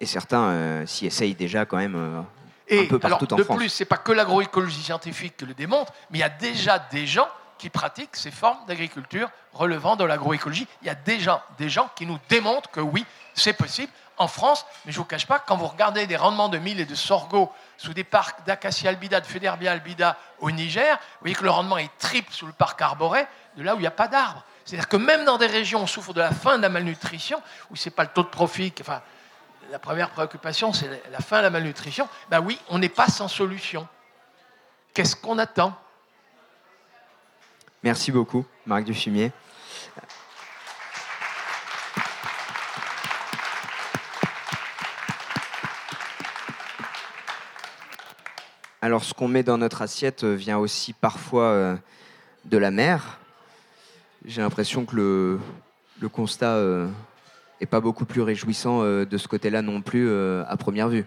Speaker 3: Et certains euh, s'y essayent déjà quand même euh, un peu partout
Speaker 5: alors,
Speaker 3: en
Speaker 5: de
Speaker 3: France.
Speaker 5: De plus, c'est pas que l'agroécologie scientifique qui le démontre, mais il y a déjà des gens qui pratiquent ces formes d'agriculture relevant de l'agroécologie. Il y a déjà des gens qui nous démontrent que oui, c'est possible en France, mais je ne vous cache pas, quand vous regardez des rendements de mille et de sorgho sous des parcs d'acacia albida, de Federbia albida au Niger, vous voyez que le rendement est triple sous le parc arboré de là où il n'y a pas d'arbres. C'est-à-dire que même dans des régions où on souffre de la fin de la malnutrition, où ce n'est pas le taux de profit, enfin, la première préoccupation, c'est la de la malnutrition, ben oui, on n'est pas sans solution. Qu'est-ce qu'on attend?
Speaker 3: Merci beaucoup, Marc Dufumier. Alors, ce qu'on met dans notre assiette euh, vient aussi parfois euh, de la mer. J'ai l'impression que le, constat n'est euh, pas beaucoup plus réjouissant de ce côté-là non plus à première vue.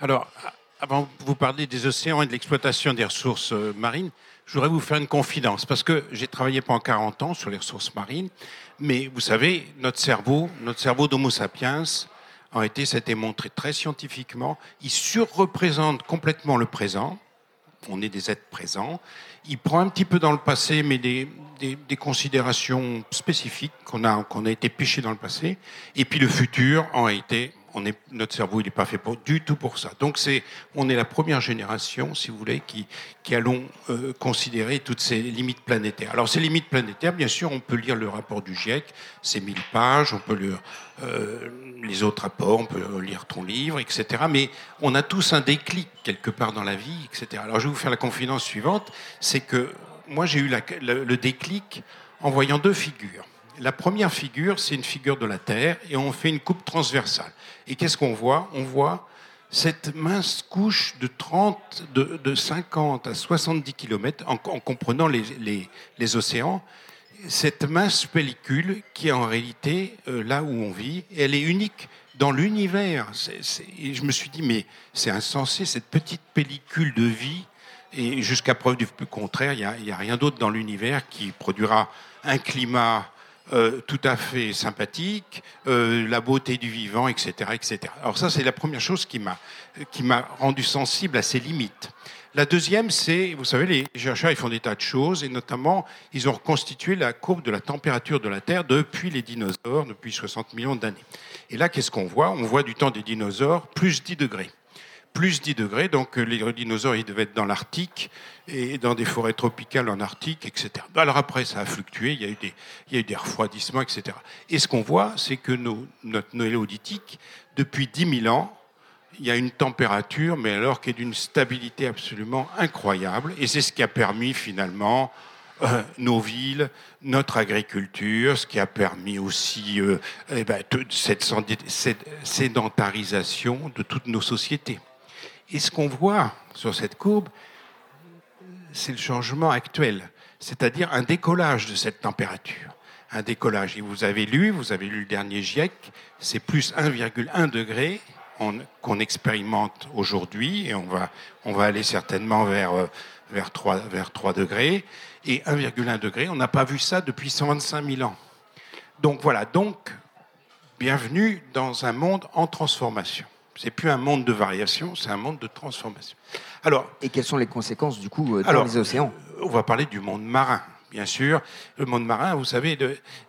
Speaker 6: Alors, avant de vous parler des océans et de l'exploitation des ressources marines, je voudrais vous faire une confidence, parce que j'ai travaillé pendant 40 ans sur les ressources marines, mais vous savez, notre cerveau, notre cerveau d'Homo sapiens, en été, ça a été montré très scientifiquement, il surreprésente complètement le présent, on est des êtres présents, il prend un petit peu dans le passé, mais des, considérations spécifiques qu'on a, a été pêchés dans le passé, et puis le futur, en été on est, notre cerveau, il n'est pas fait du tout pour ça. Donc, c'est, on est la première génération, si vous voulez, qui, allons euh, considérer toutes ces limites planétaires. Alors, ces limites planétaires, bien sûr, on peut lire le rapport du GIEC, c'est 1000 pages, on peut lire euh, les autres rapports, on peut lire ton livre, etc. Mais on a tous un déclic quelque part dans la vie, etc. Alors, je vais vous faire la confidence suivante, c'est que moi, j'ai eu le déclic en voyant deux figures. La première figure, c'est une figure de la Terre et on fait une coupe transversale. Et qu'est-ce qu'on voit? On voit cette mince couche de 30, de, 50 à 70 km, en, comprenant les, les, océans, cette mince pellicule qui est en réalité euh, là où on vit, elle est unique dans l'univers. Et je me suis dit, mais c'est insensé, cette petite pellicule de vie, et jusqu'à preuve du contraire, il n'y a, a, rien d'autre dans l'univers qui produira un climat euh, tout à fait sympathique, euh, la beauté du vivant, etc., etc. Alors ça, c'est la première chose qui m'a qui m'a rendu sensible à ses limites. La deuxième, c'est, vous savez, les chercheurs ils font des tas de choses, et notamment, ils ont reconstitué la courbe de la température de la Terre depuis les dinosaures, depuis 60 millions d'années. Et là, qu'est-ce qu'on voit? On voit du temps des dinosaures plus 10 degrés plus 10 degrés. Donc euh, les dinosaures, devaient être dans l'Arctique et dans des forêts tropicales en Arctique, etc. Alors après, ça a fluctué, il y a eu des, refroidissements, etc. Et ce qu'on voit, c'est que notre néolithique, depuis 10 000 ans, il y a une température, mais alors qui est d'une stabilité absolument incroyable. Et c'est ce qui a permis finalement euh, nos villes, notre agriculture, ce qui a permis aussi euh, eh ben, cette sédentarisation de toutes nos sociétés. Et ce qu'on voit sur cette courbe, c'est le changement actuel, c'est-à-dire un décollage de cette température. Un décollage. Et vous avez lu, vous avez lu le dernier GIEC, c'est plus 1,1 degré qu'on expérimente aujourd'hui, et on va, on va aller certainement vers, euh, vers, 3, vers 3 degrés. Et 1,1 degré, on n'a pas vu ça depuis 125 000 ans. Donc voilà, donc bienvenue dans un monde en transformation. C'est plus un monde de variation, c'est un monde de transformation.
Speaker 3: Alors, et quelles sont les conséquences du coup euh, dans les océans
Speaker 6: On va parler du monde marin, bien sûr. Le monde marin, vous savez,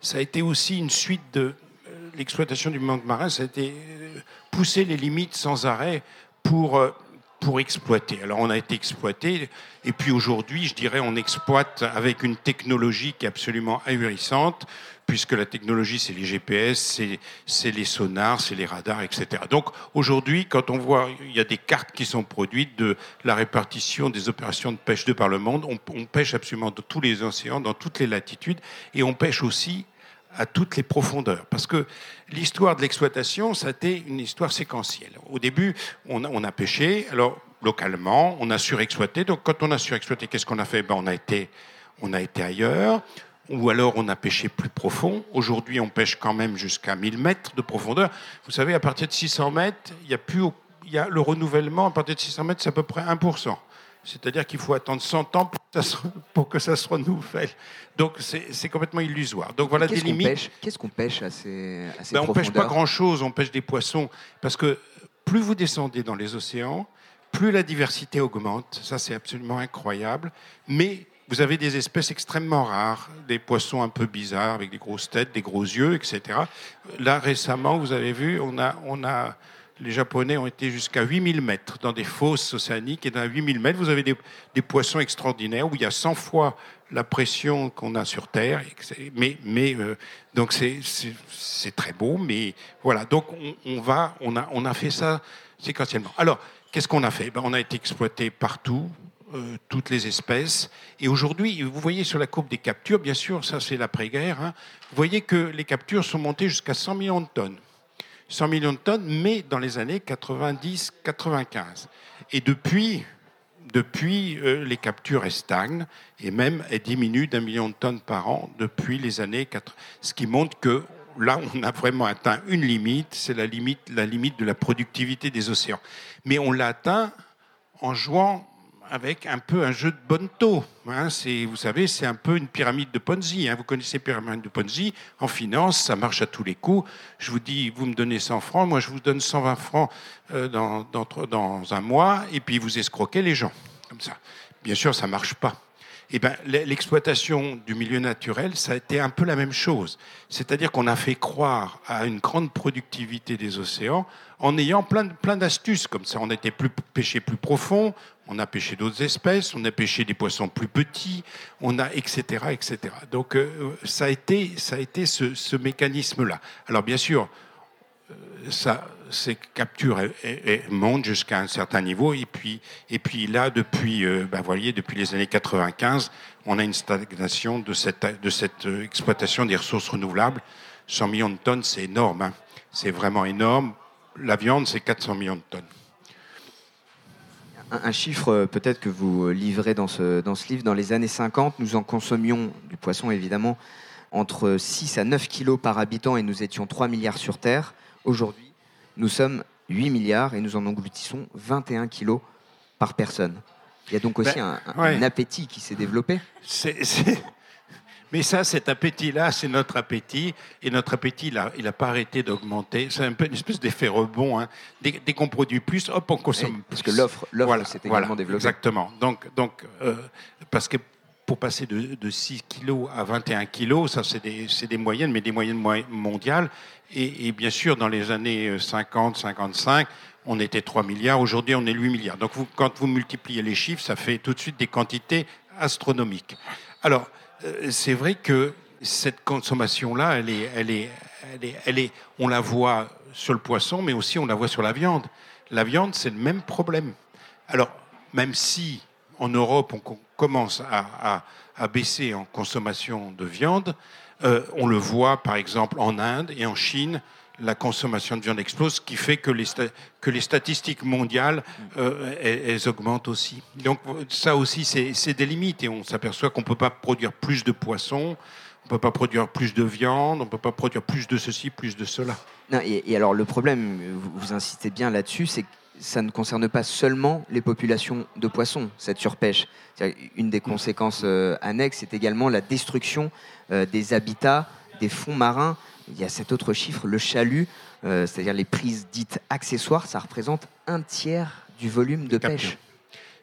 Speaker 6: ça a été aussi une suite de euh, l'exploitation du monde marin. Ça a été euh, pousser les limites sans arrêt pour pour exploiter. Alors on a été exploité, et puis aujourd'hui, je dirais, on exploite avec une technologie qui est absolument ahurissante, puisque la technologie, c'est les GPS, c'est les sonars, c'est les radars, etc. Donc aujourd'hui, quand on voit, il y a des cartes qui sont produites de la répartition des opérations de pêche de par le monde, on, pêche absolument dans tous les océans, dans toutes les latitudes, et on pêche aussi à toutes les profondeurs. Parce que l'histoire de l'exploitation, ça a été une histoire séquentielle. Au début, on a, on a pêché, alors localement, on a surexploité. Donc quand on a surexploité, qu'est-ce qu'on a fait? Ben, on, a été, on a été ailleurs. Ou alors on a pêché plus profond. Aujourd'hui, on pêche quand même jusqu'à 1000 mètres de profondeur. Vous savez, à partir de 600 mètres, il y a plus, il y a le renouvellement. À partir de 600 mètres, c'est à peu près 1%. C'est-à-dire qu'il faut attendre 100 ans pour que ça se, renouvelle. Donc c'est complètement illusoire. Donc voilà des limites.
Speaker 3: Qu'est-ce qu'on pêche à ces, à
Speaker 6: ben, On pêche pas grand-chose, on pêche des poissons. Parce que plus vous descendez dans les océans, plus la diversité augmente. Ça c'est absolument incroyable. Mais vous avez des espèces extrêmement rares, des poissons un peu bizarres avec des grosses têtes, des gros yeux, etc. Là, récemment, vous avez vu, on a, les Japonais ont été jusqu'à 8000 mètres dans des fosses océaniques. Et dans 8000 mètres, vous avez des, des, poissons extraordinaires où il y a 100 fois la pression qu'on a sur Terre. Mais, mais euh, donc c'est très beau. Mais voilà, donc on, on, va, on a, on a fait ça séquentiellement. Alors, qu'est-ce qu'on a fait? Ben, On a été exploité partout, euh, toutes les espèces. Et aujourd'hui, vous voyez sur la courbe des captures, bien sûr, ça c'est l'après-guerre, hein, vous voyez que les captures sont montées jusqu'à 100 millions de tonnes. 100 millions de tonnes, mais dans les années 90-95. Et depuis, depuis euh, les captures stagnent et même elles diminuent d'un million de tonnes par an depuis les années 80. Ce qui montre que là, on a vraiment atteint une limite, c'est la limite, la limite de la productivité des océans. Mais on l'a atteint en jouant avec un peu un jeu de bonne taux. Hein. vous savez, c'est un peu une pyramide de Ponzi. Hein. Vous connaissez pyramide de Ponzi En finance, ça marche à tous les coups. Je vous dis, vous me donnez 100 francs, moi je vous donne 120 francs euh, dans, un mois, et puis vous escroquez les gens. Comme ça. Bien sûr, ça ne marche pas. Eh ben, l'exploitation du milieu naturel, ça a été un peu la même chose. C'est-à-dire qu'on a fait croire à une grande productivité des océans en ayant plein, plein d'astuces comme ça. On été plus, pêché plus profond, on a pêché d'autres espèces, on a pêché des poissons plus petits, on a etc. etc. Donc euh, ça a été, ça a été ce, mécanisme-là. Alors bien sûr, euh, ça, ces captures montent jusqu'à un certain niveau et puis, là, depuis, euh, ben, depuis les années 95, on a une stagnation de cette, de cette exploitation des ressources renouvelables. 100 millions de tonnes, c'est énorme. Hein. C'est vraiment énorme. La viande, c'est 400 millions de tonnes
Speaker 3: un, chiffre euh, peut-être que vous euh, livrez dans ce, dans ce livre. Dans les années 50, nous en consommions du poisson évidemment entre 6 à 9 kilos par habitant et nous étions 3 milliards sur Terre. Aujourd'hui, nous sommes 8 milliards et nous en engloutissons 21 kilos par personne. Il y a donc aussi ben, un, appétit qui s'est développé.
Speaker 6: C'est mais ça, cet appétit-là, c'est notre appétit. Et notre appétit, il n'a pas arrêté d'augmenter. C'est un peu une espèce d'effet rebond. Hein. Dès, qu'on produit plus, hop, on consomme
Speaker 3: Parce que l'offre voilà, s'est également développée.
Speaker 6: Exactement. Donc, donc euh, parce que pour passer de, 6 kg à 21 kg, ça, c'est des, des, moyennes, mais des moyennes mondiales. Et, et, bien sûr, dans les années 50, 55, on était 3 milliards. Aujourd'hui, on est 8 milliards. Donc, vous, quand vous multipliez les chiffres, ça fait tout de suite des quantités astronomiques. Alors, euh, c'est vrai que cette consommation-là, elle est, elle est, elle est, on la voit sur le poisson, mais aussi on la voit sur la viande. La viande, c'est le même problème. Alors, même si en Europe, on commence à, baisser en consommation de viande, euh, on le voit par exemple en Inde et en Chine, la consommation de viande explose, ce qui fait que les, que les statistiques mondiales, euh, elles, augmentent aussi. Donc ça aussi, c'est des limites et on s'aperçoit qu'on ne peut pas produire plus de poissons, on ne peut pas produire plus de viande, on ne peut pas produire plus de ceci, plus de cela.
Speaker 3: et, alors le problème, vous, insistez bien là-dessus, c'est que ça ne concerne pas seulement les populations de poissons, cette surpêche. Une des conséquences euh, annexes, c'est également la destruction euh, des habitats, des fonds marins il y a cet autre chiffre, le chalut, euh, c'est-à-dire les prises dites accessoires, ça représente un tiers du volume de pêche.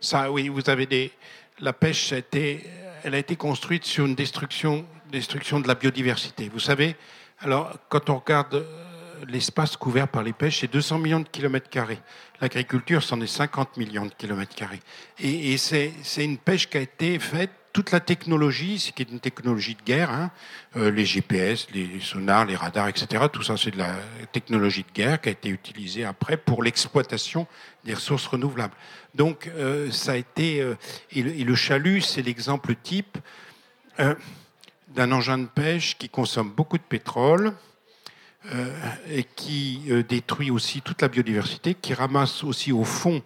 Speaker 6: Ça, oui, vous avez des. La pêche, a été, elle a été construite sur une destruction, destruction de la biodiversité. Vous savez, alors, quand on regarde euh, l'espace couvert par les pêches, c'est 200 millions de kilomètres carrés. L'agriculture, c'en est 50 millions de kilomètres carrés. Et, et c'est une pêche qui a été faite toute la technologie, ce qui est une technologie de guerre, hein, euh, les GPS, les sonars, les radars, etc., tout ça c'est de la technologie de guerre qui a été utilisée après pour l'exploitation des ressources renouvelables. Donc euh, ça a été... Euh, et, le, chalut, c'est l'exemple type d'un engin de pêche qui consomme beaucoup de pétrole, et qui détruit aussi toute la biodiversité, qui ramasse aussi au fond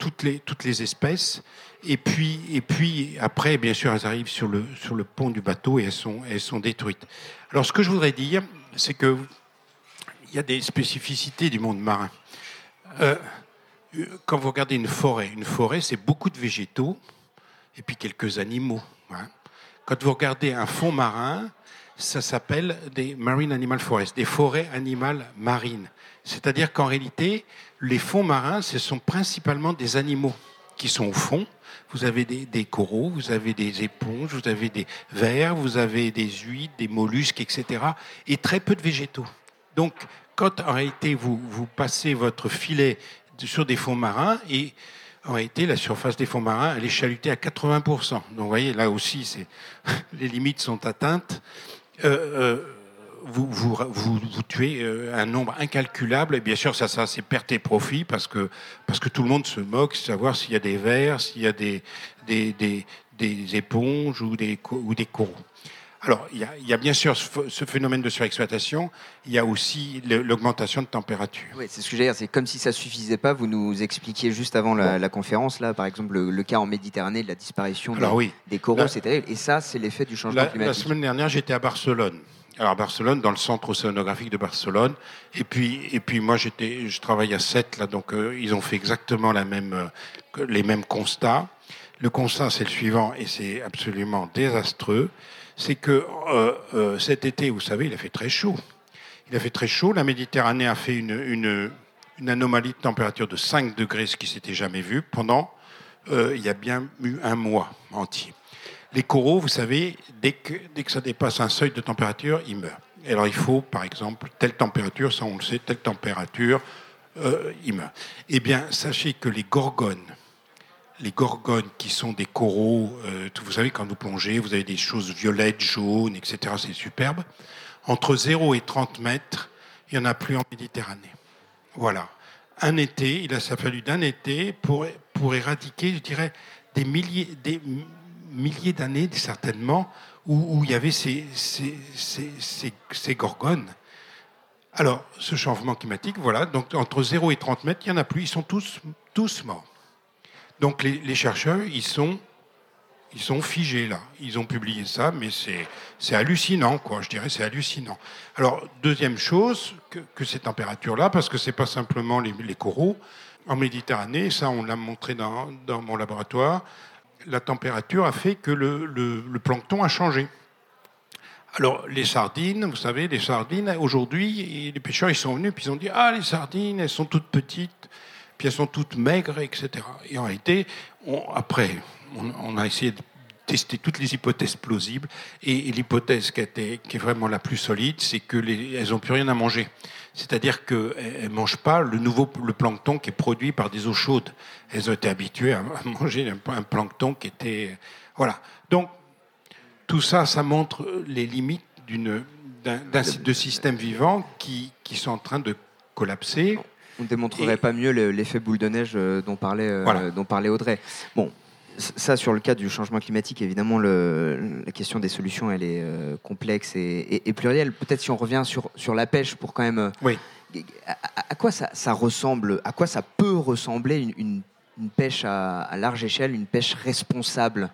Speaker 6: toutes les, toutes les espèces, et puis, et puis après, bien sûr, elles arrivent sur le, sur le pont du bateau et elles sont, elles sont détruites. Alors, ce que je voudrais dire, c'est que il y a des spécificités du monde marin. Euh, quand vous regardez une forêt, une forêt, c'est beaucoup de végétaux et puis quelques animaux. Hein. Quand vous regardez un fond marin, ça s'appelle des marine animal forests, des forêts animales marines. C'est-à-dire qu'en réalité, les fonds marins, ce sont principalement des animaux qui sont au fond. Vous avez des, coraux, vous avez des éponges, vous avez des vers, vous avez des huîtres, des mollusques, etc. Et très peu de végétaux. Donc, quand en réalité vous, passez votre filet sur des fonds marins et en réalité, la surface des fonds marins, elle est chalutée à 80%. Donc, vous voyez, là aussi, les limites sont atteintes. Euh, euh, vous, vous, vous, vous, tuez euh, un nombre incalculable. Et bien sûr, ça, ça c'est perte et profit parce que, parce que tout le monde se moque de savoir s'il y a des vers, s'il y a des, des, des, des éponges ou des, ou des coraux. Alors, il y, a, il y, a, bien sûr ce phénomène de surexploitation, il y a aussi l'augmentation de température.
Speaker 3: Oui, c'est ce que j'allais dire, c'est comme si ça suffisait pas, vous nous expliquiez juste avant la, la conférence, là, par exemple, le, le, cas en Méditerranée de la disparition
Speaker 6: Alors,
Speaker 3: des,
Speaker 6: oui.
Speaker 3: des coraux, et ça, c'est l'effet du changement
Speaker 6: la,
Speaker 3: climatique.
Speaker 6: La semaine dernière, j'étais à Barcelone. Alors, Barcelone, dans le centre océanographique de Barcelone, et puis, et puis moi, j'étais, je travaille à Sète, là, donc euh, ils ont fait exactement euh, les mêmes constats. Le constat, c'est le suivant, et c'est absolument désastreux c'est que euh, cet été, vous savez, il a fait très chaud. Il a fait très chaud. La Méditerranée a fait une, une, une anomalie de température de 5 degrés, ce qui s'était jamais vu, pendant, il y a bien eu un mois entier. Les coraux, vous savez, dès que, ça dépasse un seuil de température, ils meurent. Alors il faut, par exemple, telle température, ça on le sait, telle température, euh, ils meurent. Eh bien, sachez que les gorgones, les gorgones qui sont des coraux, euh, vous savez, quand vous plongez, vous avez des choses violettes, jaunes, etc. C'est superbe. Entre 0 et 30 mètres, il n'y en a plus en Méditerranée. Voilà. Un été, il a fallu d'un été pour, pour éradiquer, je dirais, des milliers, des milliers d'années, certainement, où, il y avait ces, ces, ces, ces, gorgones. Alors, ce changement climatique, voilà, donc entre 0 et 30 mètres, il n'y en a plus, ils sont tous, tous morts. Donc les, chercheurs, ils sont, ils sont figés là. Ils ont publié ça, mais c'est hallucinant, quoi. Je dirais, c'est hallucinant. Alors deuxième chose que, ces températures-là, parce que c'est pas simplement les, les, coraux en Méditerranée, ça on l'a montré dans, dans, mon laboratoire. La température a fait que le, le, le plancton a changé. Alors, les sardines, vous savez, les sardines, aujourd'hui, les pêcheurs, ils sont venus, puis ils ont dit Ah, les sardines, elles sont toutes petites puis elles sont toutes maigres, etc. Et en réalité, après, on, on, a essayé de tester toutes les hypothèses plausibles, et, et l'hypothèse qui, qui, est vraiment la plus solide, c'est qu'elles n'ont plus rien à manger. C'est-à-dire qu'elles ne mangent pas le nouveau le plancton qui est produit par des eaux chaudes. Elles ont été habituées à manger un, un plancton qui était... Voilà. Donc, tout ça, ça montre les limites d'une d'un de systèmes vivants qui, qui sont en train de collapser
Speaker 3: on ne démontrerait et... pas mieux l'effet boule de neige dont parlait, euh,
Speaker 6: voilà.
Speaker 3: dont parlait Audrey. Bon, ça, sur le cas du changement climatique, évidemment, le, la question des solutions, elle est euh, complexe et, et, et plurielle. Peut-être si on revient sur, sur la pêche pour quand même. euh,
Speaker 6: Oui.
Speaker 3: À, à, quoi ça, ça, ressemble À quoi ça peut ressembler une, une, une pêche à, à, large échelle, une pêche responsable,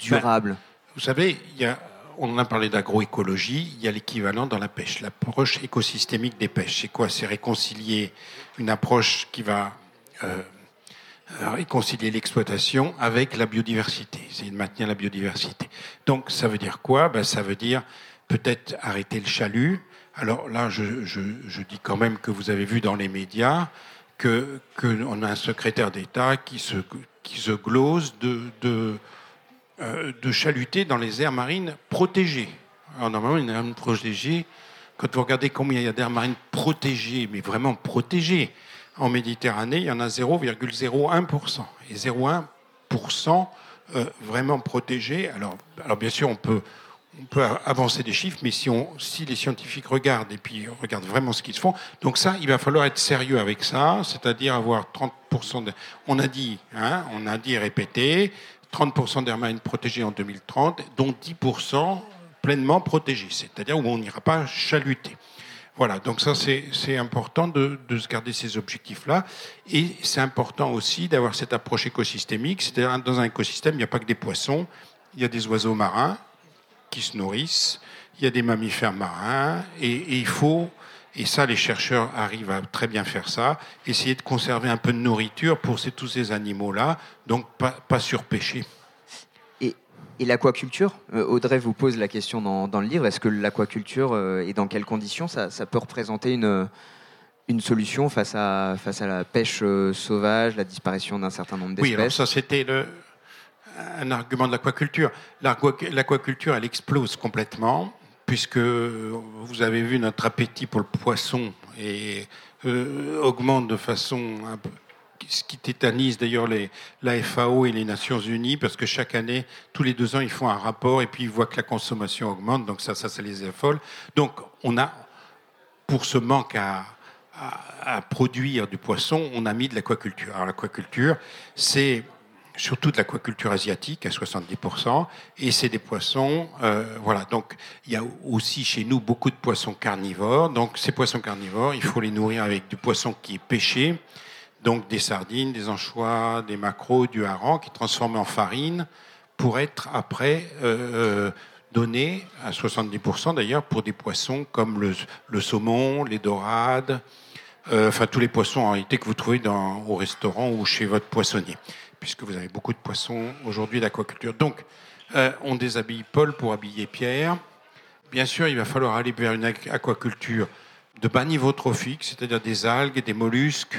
Speaker 3: durable?
Speaker 6: Ben, Vous savez, il y a on en a parlé d'agroécologie, il y a l'équivalent dans la pêche, l'approche écosystémique des pêches. C'est quoi? C'est réconcilier une approche qui va euh, réconcilier l'exploitation avec la biodiversité, c'est de maintenir la biodiversité. Donc ça veut dire quoi? Ben, Ça veut dire peut-être arrêter le chalut. Alors là, je, dis quand même que vous avez vu dans les médias qu'on a un secrétaire d'État qui se, qui se glose de, de de chaluter dans les aires marines protégées. Alors normalement, une aire protégée, quand vous regardez combien il y a d'aires marines protégées, mais vraiment protégées, en Méditerranée, il y en a 0,01%. Et 0,1% euh, vraiment protégés. Alors, alors bien sûr, on peut, on peut avancer des chiffres, mais si, on, si les scientifiques regardent et puis regardent vraiment ce qu'ils font, donc ça, il va falloir être sérieux avec ça, c'est-à-dire avoir 30% de... On a dit, hein, on a dit et répété, 30% d'air protégée en 2030, dont 10% pleinement protégés, c'est-à-dire où on n'ira pas chaluter. Voilà, donc ça c'est important de, de, se garder ces objectifs-là. Et c'est important aussi d'avoir cette approche écosystémique, c'est-à-dire dans un écosystème, il n'y a pas que des poissons, il y a des oiseaux marins qui se nourrissent, il y a des mammifères marins, et, il faut, et ça les chercheurs arrivent à très bien faire ça, essayer de conserver un peu de nourriture pour tous ces animaux-là, donc pas surpêcher.
Speaker 3: Et l'aquaculture Audrey vous pose la question dans, dans le livre. Est-ce que l'aquaculture euh, et dans quelles conditions ça, ça, peut représenter une, une solution face à, face à la pêche euh, sauvage, la disparition d'un certain nombre
Speaker 6: Oui, alors
Speaker 3: d'espèces.
Speaker 6: ça c'était le- un argument de l'aquaculture. L'aqua- L'aquaculture, elle explose complètement, puisque vous avez vu notre appétit pour le poisson et euh, augmente de façon un peu ce qui tétanise d'ailleurs la FAO et les Nations Unies, parce que chaque année, tous les deux ans, ils font un rapport et puis ils voient que la consommation augmente, donc ça, ça, ça les affole. Donc, on a, pour ce manque à produire du poisson, on a mis de l'aquaculture. Alors, l'aquaculture, c'est surtout de l'aquaculture asiatique à 70%, et c'est des poissons, euh, voilà. Donc, il y a aussi chez nous beaucoup de poissons carnivores. Donc, ces poissons carnivores, il faut les nourrir avec du poisson qui est pêché, donc des sardines, des anchois, des maquereaux, du hareng, qui est transformé en farine pour être après euh, donné à 70% d'ailleurs pour des poissons comme le, saumon, les dorades, euh, enfin tous les poissons en réalité que vous trouvez au restaurant ou chez votre poissonnier, puisque vous avez beaucoup de poissons aujourd'hui d'aquaculture. Donc, euh, on déshabille Paul pour habiller Pierre. Bien sûr, il va falloir aller vers une aqu- aquaculture de bas niveau trophique, c'est-à-dire des algues, des mollusques,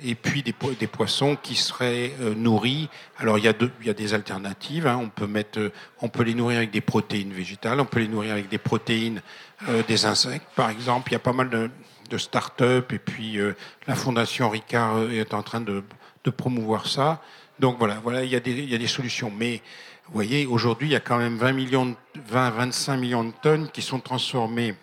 Speaker 6: et puis des, po- des poissons qui seraient euh, nourris. Alors il y a, des alternatives. hein. On peut mettre, euh, on peut les nourrir avec des protéines végétales, on peut les nourrir avec des protéines euh, des insectes, par exemple. Il y a pas mal de, de start-up et puis la fondation Ricard est en train de, promouvoir ça. Donc voilà, voilà, il y a des, solutions. Mais vous voyez, aujourd'hui, il y a quand même 20 millions, de- 20, 25 millions de tonnes qui sont transformées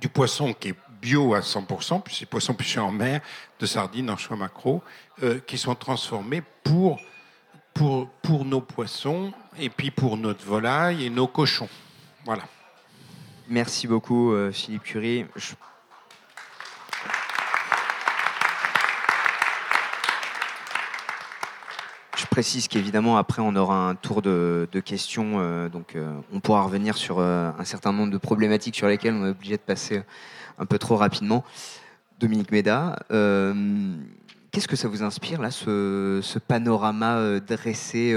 Speaker 6: du poisson qui est bio à 100%, puis c'est poisson pêché en mer, de sardines, anchois, maquereaux, euh, qui sont transformés pour, pour, pour nos poissons et puis pour notre volaille et nos cochons. Voilà.
Speaker 3: Merci beaucoup, euh, Philippe Curie. Je précise qu'évidemment, après, on aura un tour de, questions. euh, donc, euh, on pourra revenir sur euh, un certain nombre de problématiques sur lesquelles on est obligé de passer un peu trop rapidement. Dominique Méda, qu'est-ce que ça vous inspire, là, ce, panorama dressé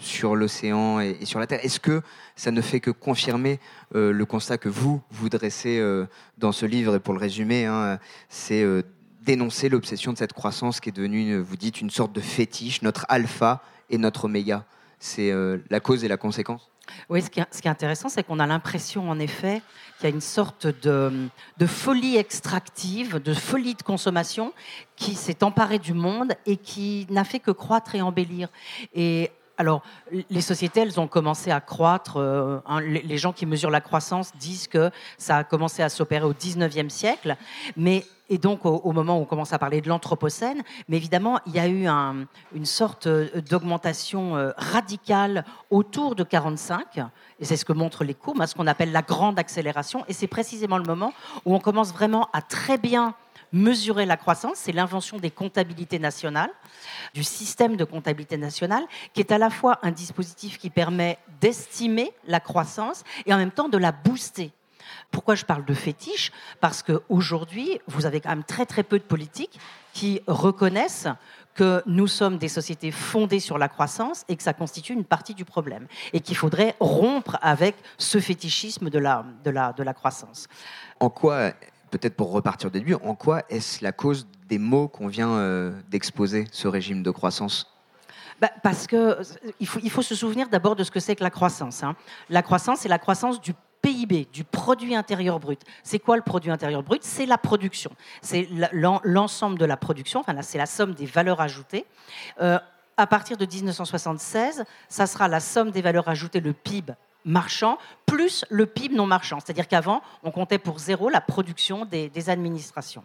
Speaker 3: sur l'océan et, sur la Terre? Est-ce que ça ne fait que confirmer le constat que vous, vous dressez dans ce livre? Et pour le résumer, hein, c'est dénoncer l'obsession de cette croissance qui est devenue, euh, vous dites, une sorte de fétiche, notre alpha et notre oméga. C'est euh, la cause et la conséquence?
Speaker 7: Oui, ce qui est, intéressant, c'est qu'on a l'impression, en effet, qu'il y a une sorte de, de folie extractive, de folie de consommation qui s'est emparée du monde et qui n'a fait que croître et embellir. Et alors, les sociétés, elles ont commencé à croître. euh, hein, les, gens qui mesurent la croissance disent que ça a commencé à s'opérer au 19e siècle. Mais, et donc, au, moment où on commence à parler de l'Anthropocène, mais évidemment, il y a eu un- une sorte euh, d'augmentation euh, radicale autour de 45. Et c'est ce que montrent les courbes, hein, ce qu'on appelle la grande accélération. Et c'est précisément le moment où on commence vraiment à très bien mesurer la croissance. C'est l'invention des comptabilités nationales, du système de comptabilité nationale, qui est à la fois un dispositif qui permet d'estimer la croissance et en même temps de la booster. Pourquoi je parle de fétiche? Parce qu'aujourd'hui, vous avez quand même très très peu de politiques qui reconnaissent que nous sommes des sociétés fondées sur la croissance et que ça constitue une partie du problème. Et qu'il faudrait rompre avec ce fétichisme de la, de la, de la croissance.
Speaker 3: En quoi, peut-être pour repartir du début, en quoi est-ce la cause des maux qu'on vient euh, d'exposer, ce régime de croissance?
Speaker 7: Bah, parce que euh, il faut, se souvenir d'abord de ce que c'est que la croissance. hein. La croissance, c'est la croissance du PIB, du produit intérieur brut. C'est quoi le produit intérieur brut? C'est la production. C'est l'ensemble de la production, enfin, c'est la somme des valeurs ajoutées. Euh, à partir de 1976, ça sera la somme des valeurs ajoutées, le PIB marchand, plus le PIB non marchand. C'est-à-dire qu'avant, on comptait pour zéro la production des, administrations.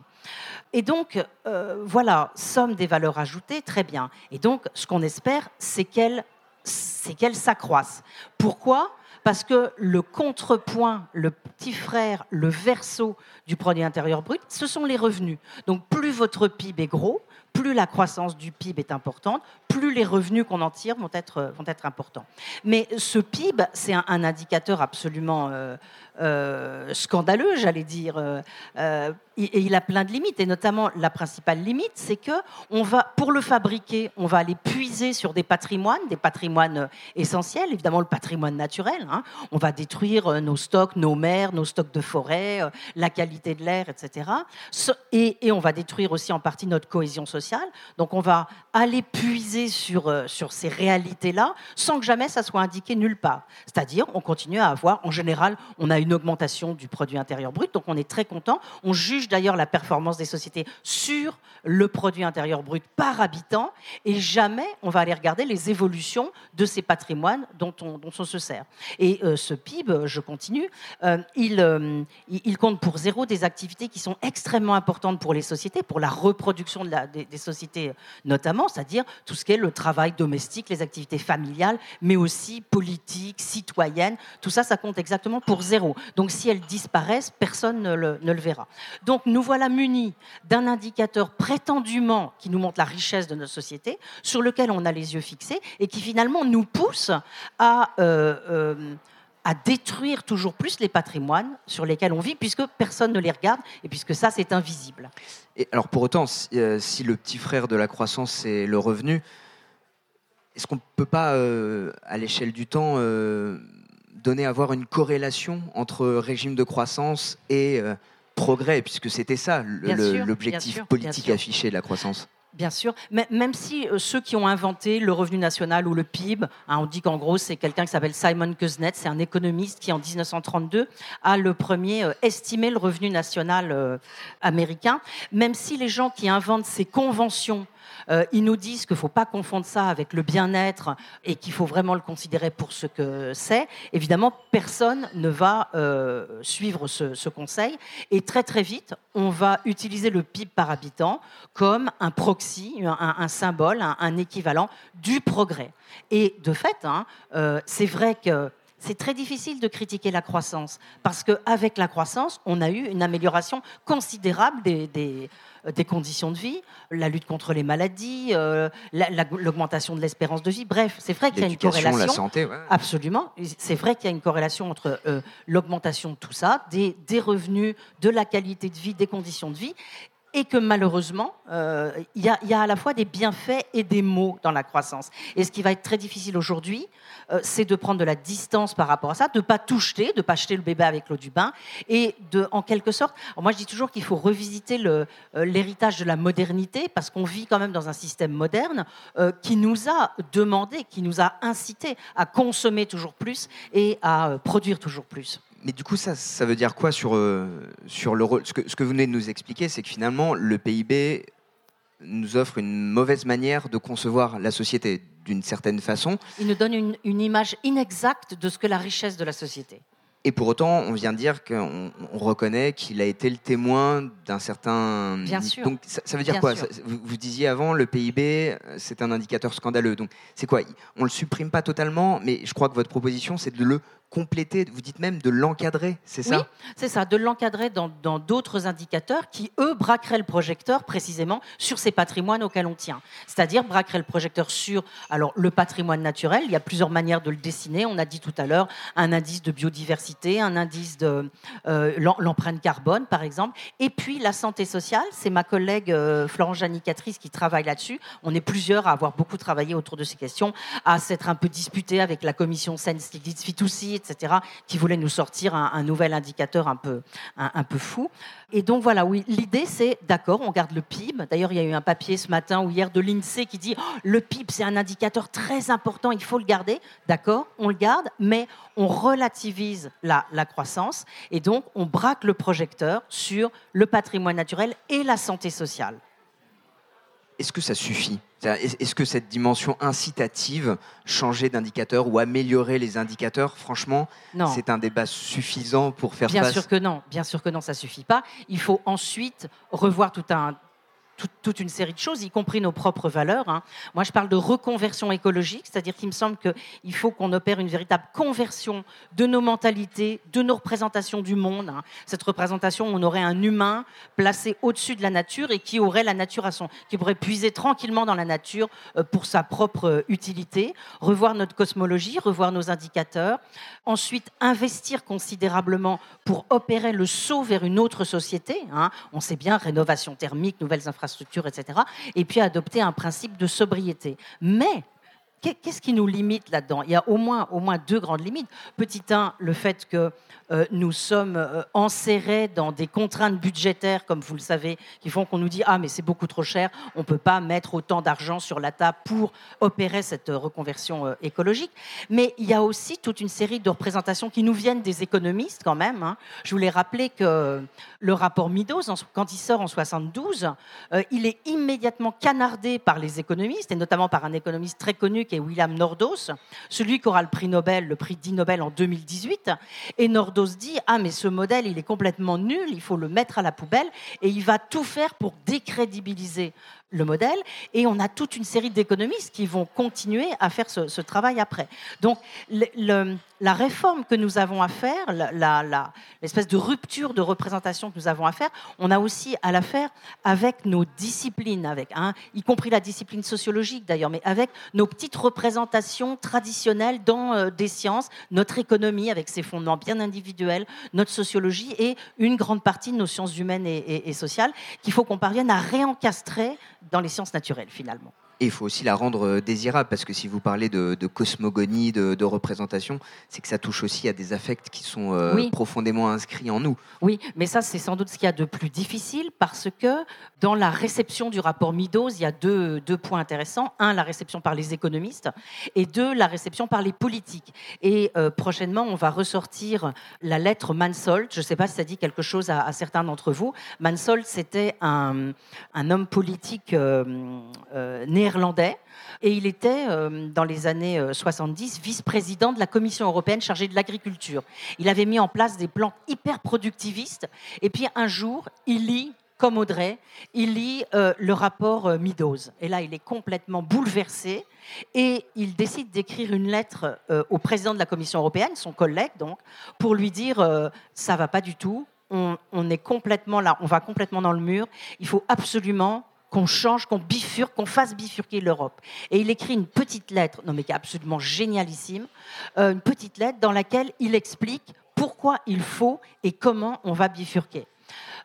Speaker 7: Et donc, euh, voilà, somme des valeurs ajoutées, très bien. Et donc, ce qu'on espère, c'est qu'elle c'est qu'elle s'accroisse. Pourquoi? Parce que le contrepoint, le petit frère, le verso du produit intérieur brut, ce sont les revenus. Donc plus votre PIB est gros, plus la croissance du PIB est importante, plus les revenus qu'on en tire vont être, vont importants. Mais ce PIB, c'est un, indicateur absolument euh, euh, scandaleux, j'allais dire. Euh, et il a plein de limites, et notamment la principale limite, c'est que on va, pour le fabriquer, on va aller puiser sur des patrimoines, des patrimoines essentiels, évidemment le patrimoine naturel. Hein. On va détruire nos stocks, nos mers, nos stocks de forêt, la qualité de l'air, etc. Et, et, on va détruire aussi en partie notre cohésion sociale. Donc on va aller puiser sur, sur ces réalités-là sans que jamais ça soit indiqué nulle part. C'est-à-dire, on continue à avoir, en général, on a une augmentation du produit intérieur brut, donc on est très content. On juge d'ailleurs la performance des sociétés sur le produit intérieur brut par habitant, et jamais on va aller regarder les évolutions de ces patrimoines dont on, se sert. Et euh, ce PIB, je continue, euh, euh, il, compte pour zéro des activités qui sont extrêmement importantes pour les sociétés, pour la reproduction des, sociétés notamment, c'est-à-dire tout ce qui est le travail domestique, les activités familiales, mais aussi politiques, citoyennes. Tout ça, ça compte exactement pour zéro. Donc si elles disparaissent, personne ne le, verra. Donc nous voilà munis d'un indicateur prétendument qui nous montre la richesse de notre société, sur lequel on a les yeux fixés et qui finalement nous pousse à... Euh, euh, détruire toujours plus les patrimoines sur lesquels on vit, puisque personne ne les regarde et puisque ça, c'est invisible.
Speaker 3: Et alors pour autant, si, euh, le petit frère de la croissance, c'est le revenu, est-ce qu'on ne peut pas, à l'échelle du temps, donner avoir une corrélation entre régime de croissance et euh, progrès, puisque c'était ça l'objectif politique affiché de la croissance.
Speaker 7: Bien sûr, mais même si euh, ceux qui ont inventé le revenu national ou le PIB, hein, on dit qu'en gros c'est quelqu'un qui s'appelle Simon Kuznets, c'est un économiste qui en 1932 a le premier euh, estimé le revenu national euh, américain, même si les gens qui inventent ces conventions euh, ils nous disent qu'il ne faut pas confondre ça avec le bien-être et qu'il faut vraiment le considérer pour ce que c'est. Évidemment, personne ne va euh, suivre ce, conseil. Et très très vite, on va utiliser le PIB par habitant comme un proxy, un, symbole, un, équivalent du progrès. Et de fait, hein, euh, c'est vrai que c'est très difficile de critiquer la croissance parce qu'avec la croissance, on a eu une amélioration considérable des, euh, des conditions de vie, la lutte contre les maladies, euh, l'augmentation de l'espérance de vie. Bref, c'est vrai qu'il y a une corrélation.
Speaker 3: La santé,
Speaker 7: Absolument. C'est vrai qu'il y a une corrélation entre euh, l'augmentation de tout ça, des, des, revenus, de la qualité de vie, des conditions de vie, et que malheureusement, il y, a à la fois des bienfaits et des maux dans la croissance. Et ce qui va être très difficile aujourd'hui, euh, c'est de prendre de la distance par rapport à ça, de ne pas tout jeter, de ne pas jeter le bébé avec l'eau du bain, et de, en quelque sorte, moi je dis toujours qu'il faut revisiter euh, l'héritage de la modernité, parce qu'on vit quand même dans un système moderne euh, qui nous a demandé, qui nous a incité à consommer toujours plus et à produire toujours plus.
Speaker 3: Mais du coup, ça, ça veut dire quoi sur, sur le rôle ce que, ce que vous venez de nous expliquer, c'est que finalement, le PIB nous offre une mauvaise manière de concevoir la société d'une certaine façon.
Speaker 7: Il nous donne une, une, image inexacte de ce que la richesse de la société.
Speaker 3: Et pour autant, on vient de dire qu'on reconnaît qu'il a été le témoin d'un certain.
Speaker 7: Bien sûr.
Speaker 3: Donc ça, veut dire quoi? vous, vous, disiez avant, le PIB, c'est un indicateur scandaleux. Donc c'est quoi? On le supprime pas totalement, mais je crois que votre proposition, c'est de le compléter, vous dites même de l'encadrer, c'est ça?
Speaker 7: Oui, c'est ça, de l'encadrer dans d'autres indicateurs qui, eux, braqueraient le projecteur précisément sur ces patrimoines auxquels on tient. C'est-à-dire braqueraient le projecteur sur alors, le patrimoine naturel. Il y a plusieurs manières de le dessiner. On a dit tout à l'heure un indice de biodiversité, un indice de euh, l'empreinte carbone, par exemple. Et puis la santé sociale, c'est ma collègue euh, Florence Janicatrice qui travaille là-dessus. On est plusieurs à avoir beaucoup travaillé autour de ces questions, à s'être un peu disputé avec la commission Sense Fitoussi, etc., qui voulait nous sortir un, nouvel indicateur un peu, un, peu fou. Et donc voilà, oui, l'idée c'est, d'accord, on garde le PIB. D'ailleurs, il y a eu un papier ce matin ou hier de l'INSEE qui dit, oh, le PIB c'est un indicateur très important, il faut le garder. D'accord, on le garde, mais on relativise la, la croissance et donc on braque le projecteur sur le patrimoine naturel et la santé sociale.
Speaker 3: Est-ce que ça suffit? Est-ce que cette dimension incitative, changer d'indicateur ou améliorer les indicateurs, franchement, c'est un débat suffisant pour faire
Speaker 7: bien
Speaker 3: face
Speaker 7: Bien sûr que non, bien sûr que non, ça suffit pas. Il faut ensuite revoir tout un toute une série de choses, y compris nos propres valeurs. Hein. Moi, je parle de reconversion écologique, c'est-à-dire qu'il me semble qu'il faut qu'on opère une véritable conversion de nos mentalités, de nos représentations du monde. Hein. Cette représentation, on aurait un humain placé au-dessus de la nature et qui aurait la nature à son, qui pourrait puiser tranquillement dans la nature euh, pour sa propre euh, utilité, revoir notre cosmologie, revoir nos indicateurs, ensuite investir considérablement pour opérer le saut vers une autre société. Hein. On sait bien rénovation thermique, nouvelles infrastructures infrastructures, etc. Et puis adopter un principe de sobriété. Mais qu'est-ce qui nous limite là-dedans? Il y a au moins, au moins deux grandes limites. Petit un, le fait que euh, nous sommes euh, enserrés dans des contraintes budgétaires, comme vous le savez, qui font qu'on nous dit ah mais c'est beaucoup trop cher, on ne peut pas mettre autant d'argent sur la table pour opérer cette reconversion euh, écologique. Mais il y a aussi toute une série de représentations qui nous viennent des économistes quand même. Hein. Je voulais rappeler que le rapport Midos, quand il sort en 72, il est immédiatement canardé par les économistes et notamment par un économiste très connu qui est William Nordos, celui qui aura le prix Nobel, le prix dit Nobel en 2018. Et Nordos dit ah mais ce modèle il est complètement nul, il faut le mettre à la poubelle et il va tout faire pour décrédibiliser le modèle et on a toute une série d'économistes qui vont continuer à faire ce, travail après. Donc la réforme que nous avons à faire, l'espèce de rupture de représentation que nous avons à faire, on a aussi à la faire avec nos disciplines, avec, hein, y compris la discipline sociologique d'ailleurs, mais avec nos petites représentations traditionnelles dans euh, des sciences, notre économie avec ses fondements bien individuels, notre sociologie et une grande partie de nos sciences humaines et, et sociales, qu'il faut qu'on parvienne à réencastrer dans les sciences naturelles finalement.
Speaker 3: Et il faut aussi la rendre euh, désirable, parce que si vous parlez de, cosmogonie, de, représentation, c'est que ça touche aussi à des affects qui sont euh, profondément inscrits en nous.
Speaker 7: Oui, mais ça, c'est sans doute ce qu'il y a de plus difficile, parce que dans la réception du rapport Midos, il y a deux, deux, points intéressants. Un, la réception par les économistes, et deux, la réception par les politiques. Et euh, prochainement, on va ressortir la lettre Mansolt. Je ne sais pas si ça dit quelque chose à, certains d'entre vous. Mansolt, c'était un, un, homme politique né néerlandais. Et il était, euh, dans les années 70, euh, vice-président de la Commission européenne chargée de l'agriculture. Il avait mis en place des plans hyper productivistes. Et puis un jour, il lit comme Audrey, il lit euh, le rapport Midos. Et là, il est complètement bouleversé et il décide d'écrire une lettre au président de la Commission européenne, son collègue donc, pour lui dire ça va pas du tout, on, est complètement là, on va complètement dans le mur, il faut absolument qu'on change, qu'on bifurque, qu'on fasse bifurquer l'Europe. Et il écrit une petite lettre, non mais qui est absolument génialissime, euh, une petite lettre dans laquelle il explique pourquoi il faut et comment on va bifurquer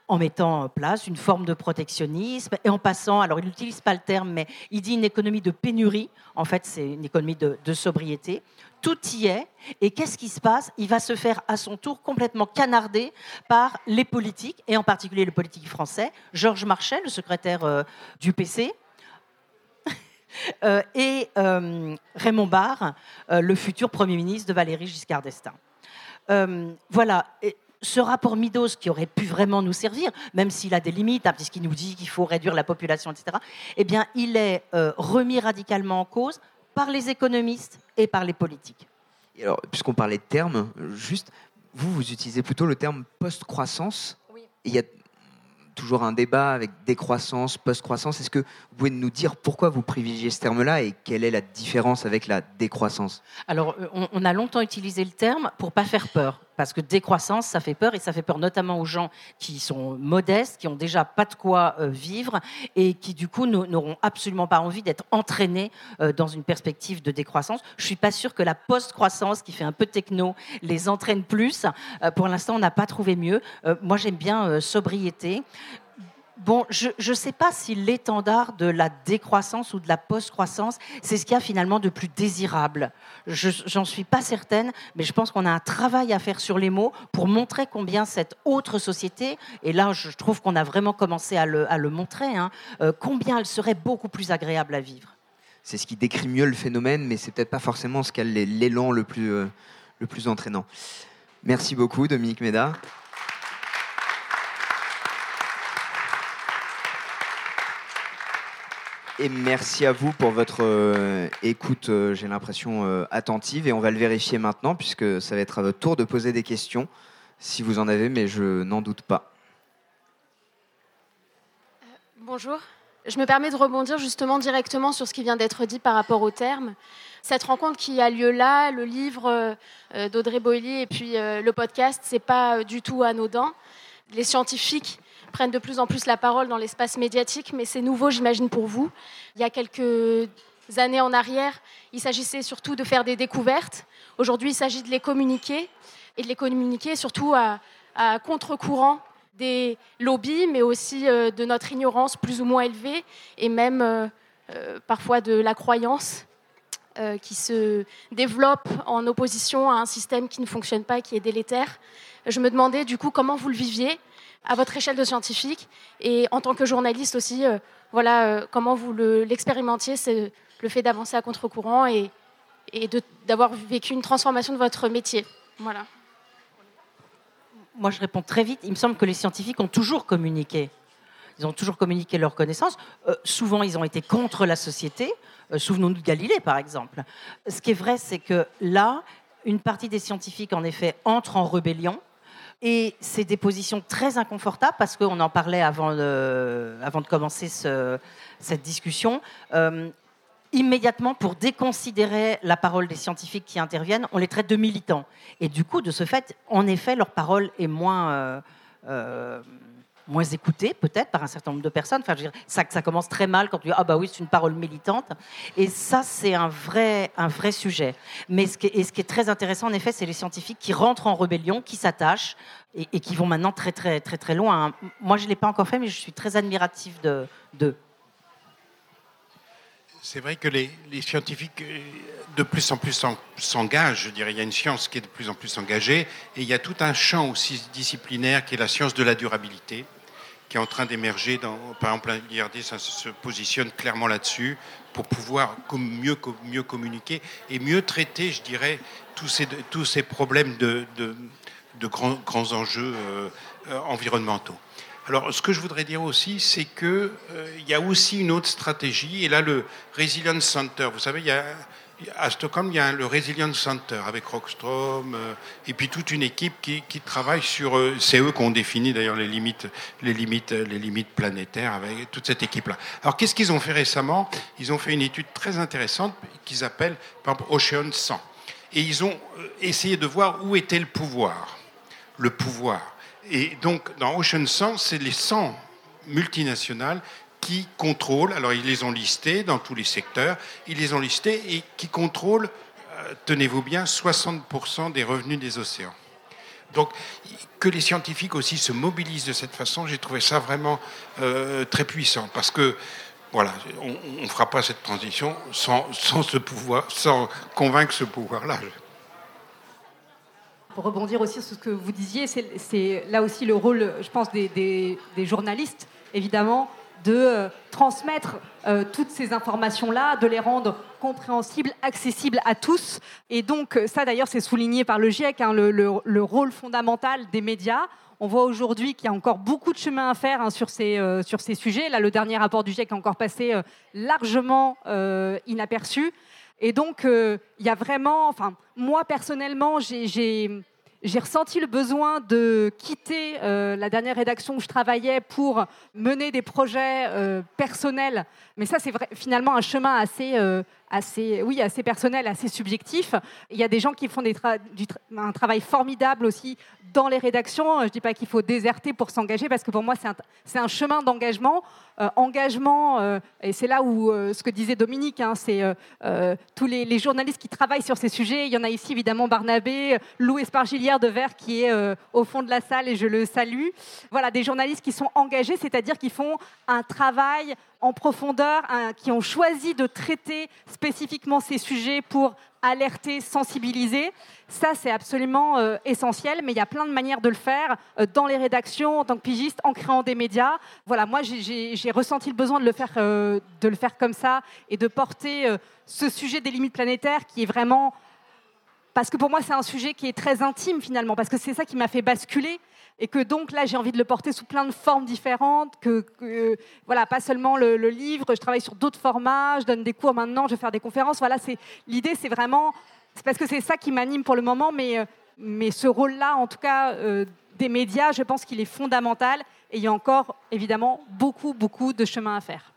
Speaker 7: en mettant en place une forme de protectionnisme et en passant, alors il n'utilise pas le terme, mais il dit une économie de pénurie, en fait c'est une économie de, sobriété, tout y est, et qu'est-ce qui se passe? Il va se faire à son tour complètement canarder par les politiques, et en particulier le politique français, Georges Marchais, le secrétaire euh, du PC, euh, et euh, Raymond Barre, le futur Premier ministre de Valéry Giscard d'Estaing. voilà ce rapport Midos qui aurait pu vraiment nous servir, même s'il a des limites, hein, puisqu'il nous dit qu'il faut réduire la population, etc., eh bien, il est euh, remis radicalement en cause par les économistes et par les politiques.
Speaker 3: alors, puisqu'on parlait de termes, juste, vous, vous utilisez plutôt le terme post-croissance. Oui. Il y a toujours un débat avec décroissance, post-croissance. Est-ce que vous pouvez nous dire pourquoi vous privilégiez ce terme-là et quelle est la différence avec la décroissance?
Speaker 7: Alors, euh, on, a longtemps utilisé le terme pour pas faire peur parce que décroissance, ça fait peur, et ça fait peur notamment aux gens qui sont modestes, qui ont déjà pas de quoi euh, vivre, et qui du coup n'auront absolument pas envie d'être entraînés euh, dans une perspective de décroissance. Je suis pas sûre que la post-croissance, qui fait un peu techno, les entraîne plus. Euh, pour l'instant, on n'a pas trouvé mieux. moi, j'aime bien sobriété. Bon, je ne sais pas si l'étendard de la décroissance ou de la post-croissance, c'est ce qu'il y a finalement de plus désirable. J'en suis pas certaine, mais je pense qu'on a un travail à faire sur les mots pour montrer combien cette autre société, et là je trouve qu'on a vraiment commencé à le, montrer, hein, euh, combien elle serait beaucoup plus agréable à vivre.
Speaker 3: C'est ce qui décrit mieux le phénomène, mais c'est peut-être pas forcément ce qui a l'élan le plus, euh, le plus entraînant. Merci beaucoup, Dominique Méda. Et merci à vous pour votre euh, écoute, euh, j'ai l'impression, euh, attentive. Et on va le vérifier maintenant, puisque ça va être à votre tour de poser des questions, si vous en avez, mais je n'en doute pas.
Speaker 8: bonjour. Je me permets de rebondir justement directement sur ce qui vient d'être dit par rapport au terme. Cette rencontre qui a lieu là, le livre d'Audrey Boilly et puis le podcast, c'est pas du tout anodin. Les scientifiques prennent de plus en plus la parole dans l'espace médiatique, mais c'est nouveau, j'imagine, pour vous. Il y a quelques années en arrière, il s'agissait surtout de faire des découvertes. Aujourd'hui, il s'agit de les communiquer et de les communiquer surtout à, contre-courant des lobbies, mais aussi euh, de notre ignorance plus ou moins élevée et même euh, euh, parfois de la croyance qui se développe en opposition à un système qui ne fonctionne pas, qui est délétère. Je me demandais du coup comment vous le viviez à votre échelle de scientifique et en tant que journaliste aussi, voilà comment vous l'expérimentiez, c'est le fait d'avancer à contre-courant et, d'avoir vécu une transformation de votre métier. Voilà.
Speaker 7: Moi, je réponds très vite. Il me semble que les scientifiques ont toujours communiqué. Ils ont toujours communiqué leurs connaissances. Euh, souvent, ils ont été contre la société. Euh, souvenons-nous de Galilée, par exemple. Ce qui est vrai, c'est que là, une partie des scientifiques, en effet, entre en rébellion. Et c'est des positions très inconfortables parce qu'on en parlait avant de, avant de commencer ce, cette discussion. Euh, immédiatement pour déconsidérer la parole des scientifiques qui interviennent, on les traite de militants. Et du coup, de ce fait, en effet, leur parole est moins, euh, euh, moins écoutée, peut-être, par un certain nombre de personnes. Enfin, je veux dire, ça, commence très mal quand tu dis Ah, bah oui, c'est une parole militante. Et ça, c'est un vrai, un vrai sujet. Mais ce qui est, très intéressant, en effet, c'est les scientifiques qui rentrent en rébellion, qui s'attachent et, qui vont maintenant très, très, très, très loin. Moi, je ne l'ai pas encore fait, mais je suis très admirative d'eux. De,
Speaker 6: c'est vrai que les, scientifiques euh, de plus en plus s'engagent, je dirais. Il y a une science qui est de plus en plus engagée et il y a tout un champ aussi disciplinaire qui est la science de la durabilité qui est en train d'émerger. Par exemple, l'IRD se positionne clairement là-dessus pour pouvoir mieux, communiquer et mieux traiter, je dirais, tous ces, problèmes de, grands, enjeux euh, euh, environnementaux. Alors, ce que je voudrais dire aussi, c'est qu'il euh, y a aussi une autre stratégie. Et là, le Resilience Center, vous savez, il y a, à Stockholm, il y a le Resilience Center avec Rockstrom euh, et puis toute une équipe qui, travaille sur. Euh, c'est eux qui ont défini d'ailleurs les limites, les limites, les limites planétaires avec toute cette équipe-là. Alors, qu'est-ce qu'ils ont fait récemment? Ils ont fait une étude très intéressante qu'ils appellent, Ocean 100. Et ils ont essayé de voir où était le pouvoir. Le pouvoir. Et donc, dans Ocean 100, c'est les 100 multinationales qui contrôlent, alors ils les ont listés dans tous les secteurs, ils les ont listés et qui contrôlent, euh, tenez-vous bien, 60% des revenus des océans. Donc, que les scientifiques aussi se mobilisent de cette façon, j'ai trouvé ça vraiment euh, très puissant, parce que voilà, on ne fera pas cette transition sans, sans, convaincre ce pouvoir-là
Speaker 4: pour rebondir aussi sur ce que vous disiez, c'est là aussi le rôle, je pense, des, journalistes, évidemment, de euh, transmettre euh, toutes ces informations-là, de les rendre compréhensibles, accessibles à tous. Et donc, ça d'ailleurs, c'est souligné par le GIEC, hein, le, rôle fondamental des médias. On voit aujourd'hui qu'il y a encore beaucoup de chemin à faire hein, sur, ces, euh, sur ces sujets. Là, le dernier rapport du GIEC est encore passé largement inaperçu. Et donc, il y a vraiment, enfin, moi personnellement, j'ai j'ai ressenti le besoin de quitter euh, la dernière rédaction où je travaillais pour mener des projets euh, personnels. Mais ça, c'est finalement un chemin assez, euh, assez, oui, assez personnel, assez subjectif. Il y a des gens qui font des un travail formidable aussi dans les rédactions. Je ne dis pas qu'il faut déserter pour s'engager, parce que pour moi, c'est un, un, chemin d'engagement. Euh, engagement, euh, et c'est là où euh, ce que disait Dominique, hein, c'est tous les, les, journalistes qui travaillent sur ces sujets. Il y en a ici évidemment Barnabé, Lou Espargilière de Vert qui est au fond de la salle et je le salue. Voilà, des journalistes qui sont engagés, c'est-à-dire qui font un travail en profondeur, qui ont choisi de traiter spécifiquement ces sujets pour alerter, sensibiliser. Ça, c'est absolument euh, essentiel, mais il y a plein de manières de le faire euh, dans les rédactions, en tant que pigiste, en créant des médias. Voilà, moi, j'ai ressenti le besoin de le, faire, euh, de le faire comme ça et de porter ce sujet des limites planétaires qui est vraiment... Parce que pour moi, c'est un sujet qui est très intime finalement, parce que c'est ça qui m'a fait basculer et que donc là j'ai envie de le porter sous plein de formes différentes, que, voilà pas seulement le, livre, je travaille sur d'autres formats, je donne des cours maintenant, je vais faire des conférences. Voilà, c'est l'idée, c'est vraiment, c'est parce que c'est ça qui m'anime pour le moment, mais euh, mais ce rôle-là, en tout cas euh, des médias, je pense qu'il est fondamental et il y a encore évidemment beaucoup beaucoup de chemin à faire.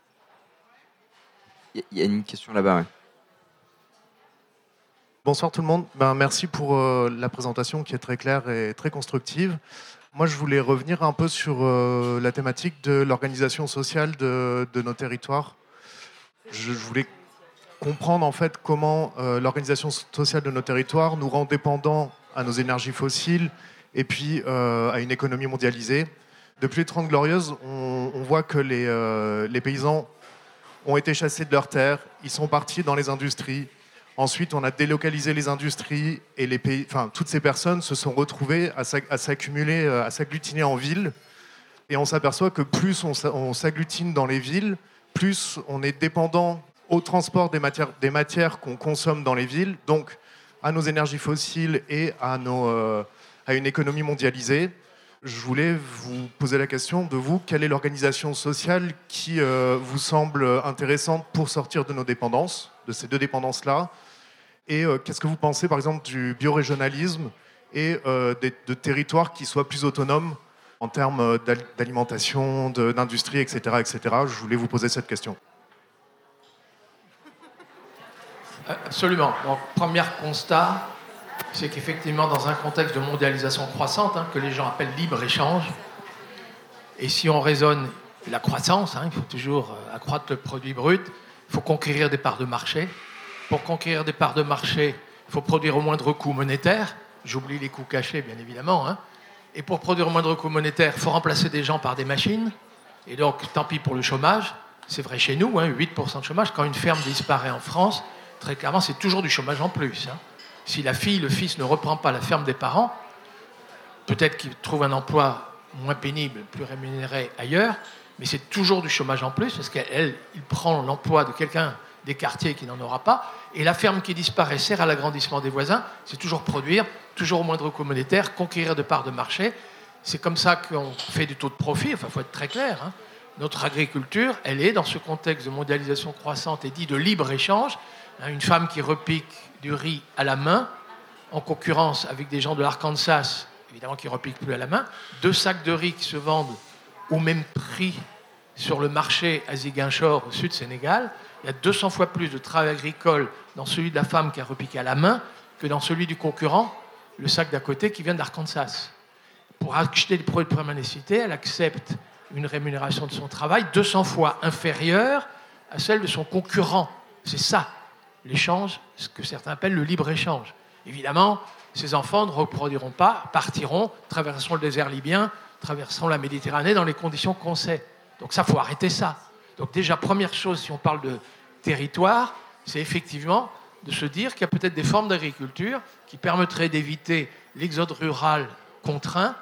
Speaker 3: Il y a une question là-bas. Ouais.
Speaker 9: Bonsoir tout le monde. Ben, merci pour euh, la présentation qui est très claire et très constructive. Moi, je voulais revenir un peu sur euh, la thématique de l'organisation sociale de, de, nos territoires. Je, voulais comprendre en fait comment euh, l'organisation sociale de nos territoires nous rend dépendants à nos énergies fossiles et puis à une économie mondialisée. Depuis les Trente Glorieuses, on, on voit que les paysans ont été chassés de leurs terres, ils sont partis dans les industries. Ensuite, on a délocalisé les industries et les pays, enfin, toutes ces personnes se sont retrouvées à s'accumuler, à s'agglutiner en ville. Et on s'aperçoit que plus on s'agglutine dans les villes, plus on est dépendant au transport des matières, des matières qu'on consomme dans les villes, donc à nos énergies fossiles et à, nos, euh, à une économie mondialisée je voulais vous poser la question de vous, quelle est l'organisation sociale qui euh, vous semble intéressante pour sortir de nos dépendances, de ces deux dépendances-là Et euh, qu'est-ce que vous pensez, par exemple, du biorégionalisme et euh, de territoires qui soient plus autonomes en termes d'alimentation, d'industrie, etc., etc. Je voulais vous poser cette question.
Speaker 5: Absolument. Premier constat, c'est qu'effectivement, dans un contexte de mondialisation croissante, hein, que les gens appellent libre-échange, et si on raisonne la croissance, hein, il faut toujours euh, accroître le produit brut, il faut conquérir des parts de marché. Pour conquérir des parts de marché, il faut produire au moindre coût monétaire. J'oublie les coûts cachés, bien évidemment. Hein. Et pour produire au moindre coût monétaire, il faut remplacer des gens par des machines. Et donc, tant pis pour le chômage. C'est vrai chez nous, 8% de chômage. Quand une ferme disparaît en France, très clairement, c'est toujours du chômage en plus. Si la fille, le fils ne reprend pas la ferme des parents, peut-être qu'il trouve un emploi moins pénible, plus rémunéré ailleurs, mais c'est toujours du chômage en plus, parce qu'elle, il prend l'emploi de quelqu'un des quartiers qui n'en aura pas, et la ferme qui disparaît sert à l'agrandissement des voisins, c'est toujours produire, toujours au moindre coût monétaire, conquérir de parts de marché. C'est comme ça qu'on fait du taux de profit, enfin, il faut être très clair. Hein. Notre agriculture, elle est dans ce contexte de mondialisation croissante et dit de libre-échange. Hein, une femme qui repique du riz à la main, en concurrence avec des gens de l'Arkansas, évidemment qui ne repiquent plus à la main, deux sacs de riz qui se vendent au même prix sur le marché à Ziguinchor, au sud Sénégal. Il y a 200 fois plus de travail agricole dans celui de la femme qui a repiqué à la main que dans celui du concurrent, le sac d'à côté qui vient d'Arkansas. Pour acheter des produits de première nécessité, elle accepte une rémunération de son travail 200 fois inférieure à celle de son concurrent. C'est ça l'échange, ce que certains appellent le libre-échange. Évidemment, ces enfants ne reproduiront pas, partiront, traverseront le désert libyen, traverseront la Méditerranée dans les conditions qu'on sait. Donc ça, faut arrêter ça. Donc déjà, première chose, si on parle de territoire, c'est effectivement de se dire qu'il y a peut-être des formes d'agriculture qui permettraient d'éviter l'exode rural contraint,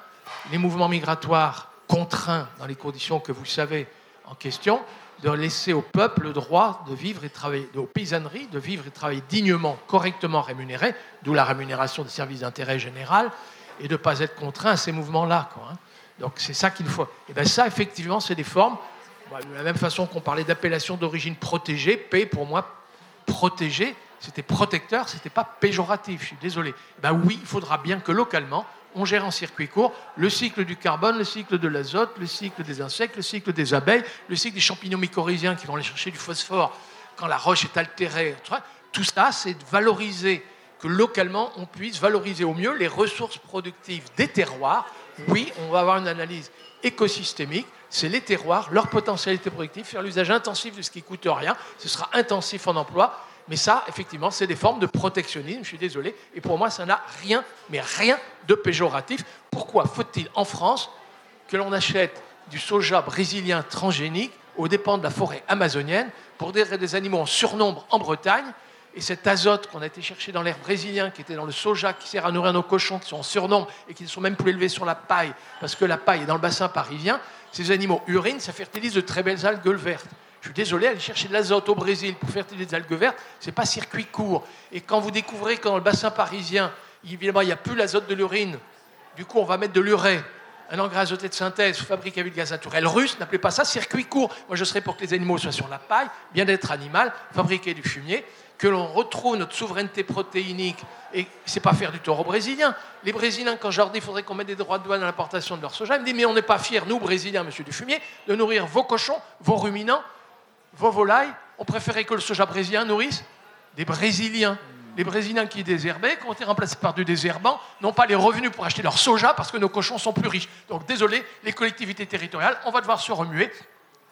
Speaker 5: les mouvements migratoires contraints dans les conditions que vous savez en question, de laisser au peuple le droit de vivre et travailler, aux paysanneries, de vivre et travailler dignement, correctement rémunérés, d'où la rémunération des services d'intérêt général, et de ne pas être contraint à ces mouvements-là. Hein. Donc c'est ça qu'il faut. Et bien ça, effectivement, c'est des formes, de la même façon qu'on parlait d'appellation d'origine protégée, P pour moi, protégé, c'était protecteur, c'était pas péjoratif, je suis désolé. Ben oui, il faudra bien que localement, on gère en circuit court le cycle du carbone, le cycle de l'azote, le cycle des insectes, le cycle des abeilles, le cycle des champignons mycorhiziens qui vont aller chercher du phosphore quand la roche est altérée. Tout ça, c'est de valoriser, que localement, on puisse valoriser au mieux les ressources productives des terroirs. Oui, on va avoir une analyse écosystémique, c'est les terroirs, leur potentialité productive, faire l'usage intensif de ce qui coûte rien, ce sera intensif en emploi, mais ça, effectivement, c'est des formes de protectionnisme, je suis désolé. Et pour moi, ça n'a rien, mais rien de péjoratif. Pourquoi faut-il en France que l'on achète du soja brésilien transgénique aux dépens de la forêt amazonienne pour des, des animaux en surnombre en Bretagne? Et cet azote qu'on a été chercher dans l'air brésilien, qui était dans le soja, qui sert à nourrir nos cochons, qui sont en surnombre et qui ne sont même plus élevés sur la paille, parce que la paille est dans le bassin parisien, ces animaux urinent, ça fertilise de très belles algues vertes. Je suis désolé, aller chercher de l'azote au Brésil pour faire des algues vertes, ce n'est pas circuit court. Et quand vous découvrez que dans le bassin parisien, évidemment, il n'y a plus l'azote de l'urine, du coup, on va mettre de l'urée, un engrais azoté de synthèse fabriqué avec gaz naturel russe, n'appelez pas ça circuit court. Moi, je serais pour que les animaux soient sur la paille, bien-être animal, fabriquer du fumier, que l'on retrouve notre souveraineté protéinique. Et c'est pas faire du tort aux Brésiliens. Les Brésiliens, quand je leur dis qu'il faudrait qu'on mette des droits de douane à l'importation de leur soja, ils me disent Mais on n'est pas fiers, nous, Brésiliens, monsieur du fumier, de nourrir vos cochons, vos ruminants, vos volailles, On préférait que le soja brésilien nourrisse des Brésiliens. Les Brésiliens qui désherbaient, qui ont été remplacés par du désherbant, n'ont pas les revenus pour acheter leur soja parce que nos cochons sont plus riches. Donc désolé, les collectivités territoriales, on va devoir se remuer.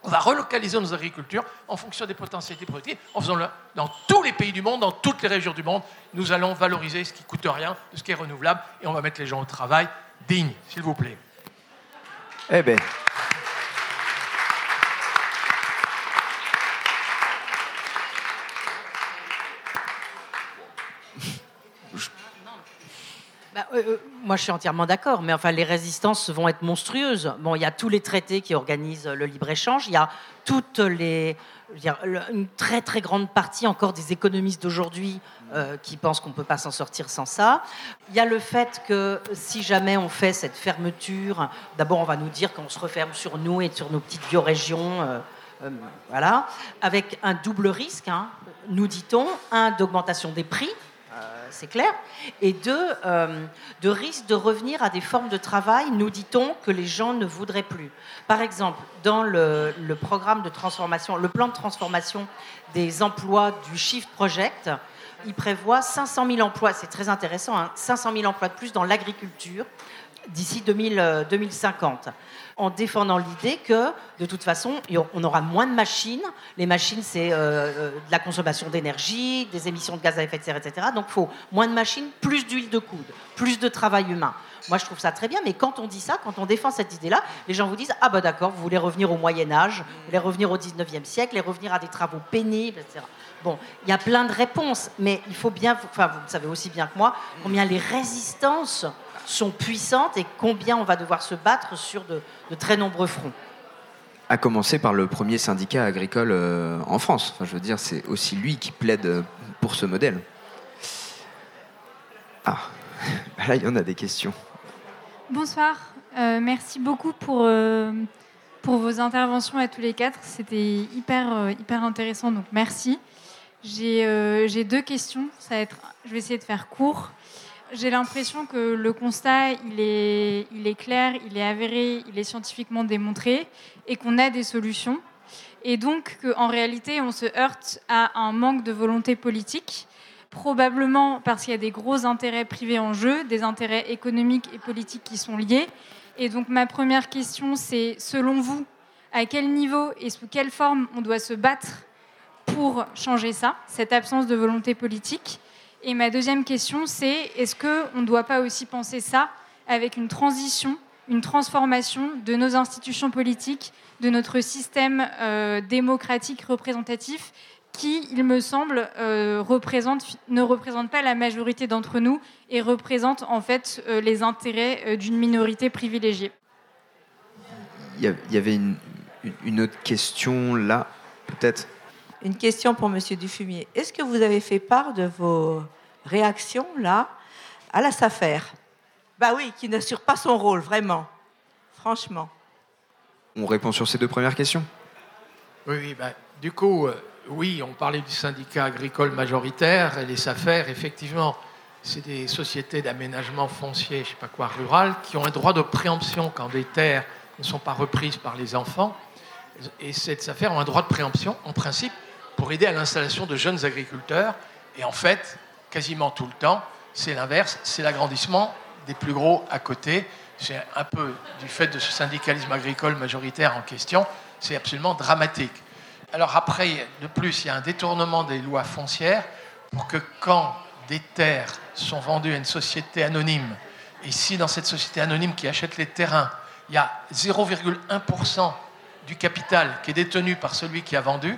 Speaker 5: On va relocaliser nos agricultures en fonction des potentialités productives, en faisant dans tous les pays du monde, dans toutes les régions du monde. Nous allons valoriser ce qui coûte rien, ce qui est renouvelable, et on va mettre les gens au travail digne, s'il vous plaît.
Speaker 3: Eh ben.
Speaker 7: Bah, euh, euh, moi, je suis entièrement d'accord, mais enfin, les résistances vont être monstrueuses. Bon, il y a tous les traités qui organisent le libre-échange, il y a toutes une très très grande partie encore des économistes d'aujourd'hui euh, qui pensent qu'on ne peut pas s'en sortir sans ça. Il y a le fait que si jamais on fait cette fermeture, d'abord on va nous dire qu'on se referme sur nous et sur nos petites biorégions. voilà, avec un double risque, hein, nous dit-on, un d'augmentation des prix, c'est clair, et deux, euh, de risque de revenir à des formes de travail, nous dit-on, que les gens ne voudraient plus. Par exemple, dans le, programme de transformation, le plan de transformation des emplois du Shift Project, il prévoit 500 000 emplois, c'est très intéressant, hein, 500 000 emplois de plus dans l'agriculture d'ici 2000, euh, 2050, en défendant l'idée que, de toute façon, on aura moins de machines. Les machines, c'est euh, euh, de la consommation d'énergie, des émissions de gaz à effet de serre, etc. Donc, il faut moins de machines, plus d'huile de coude, plus de travail humain. Moi, je trouve ça très bien, mais quand on dit ça, quand on défend cette idée-là, les gens vous disent Ah, bah d'accord, vous voulez revenir au Moyen-Âge, vous voulez revenir au 19e siècle, et revenir à des travaux pénibles, etc. Bon, il y a plein de réponses, mais il faut bien, enfin, vous le savez aussi bien que moi, combien les résistances sont puissantes et combien on va devoir se battre sur de, de très nombreux fronts.
Speaker 3: À commencer par le premier syndicat agricole euh, en France. Enfin, je veux dire, c'est aussi lui qui plaide euh, pour ce modèle. Ah, là, il y en a des questions.
Speaker 10: Bonsoir, Euh, merci beaucoup pour, euh, pour vos interventions à tous les quatre. C'était hyper, euh, hyper intéressant, donc merci. J'ai euh, j'ai deux questions, ça va être, je vais essayer de faire court. J'ai l'impression que le constat, il est, est clair, il est avéré, il est scientifiquement démontré et qu'on a des solutions. Et donc qu'en réalité, on se heurte à un manque de volonté politique probablement parce qu'il y a des gros intérêts privés en jeu, des intérêts économiques et politiques qui sont liés. Et donc ma première question, c'est selon vous, à quel niveau et sous quelle forme on doit se battre pour changer ça, cette absence de volonté politique? Et ma deuxième question, c'est est-ce qu'on ne doit pas aussi penser ça avec une transition, une transformation de nos institutions politiques, de notre système euh, démocratique représentatif qui, il me semble, euh, ne représente pas la majorité d'entre nous et représente en fait euh, les intérêts d'une minorité privilégiée?
Speaker 3: Il y avait une autre question là, peut-être.
Speaker 11: Une question pour Monsieur Dufumier. Est-ce que vous avez fait part de vos réactions là à la SAFER? Bah oui, qui n'assure pas son rôle, vraiment. Franchement.
Speaker 3: On répond sur ces deux premières questions.
Speaker 5: Oui, oui, ben, du coup, euh, oui, on parlait du syndicat agricole majoritaire et les SAFER, effectivement, c'est des sociétés d'aménagement foncier, je ne sais pas quoi, rural, qui ont un droit de préemption quand des terres ne sont pas reprises par les enfants. Et ces SAFER ont un droit de préemption, en principe, pour aider à l'installation de jeunes agriculteurs. Et en fait, quasiment tout le temps, c'est l'inverse, c'est l'agrandissement des plus gros à côté. C'est un peu du fait de ce syndicalisme agricole majoritaire en question, c'est absolument dramatique. Alors après, de plus, il y a un détournement des lois foncières pour que quand des terres sont vendues à une société anonyme, et si dans cette société anonyme qui achète les terrains, il y a 0,1% du capital qui est détenu par celui qui a vendu,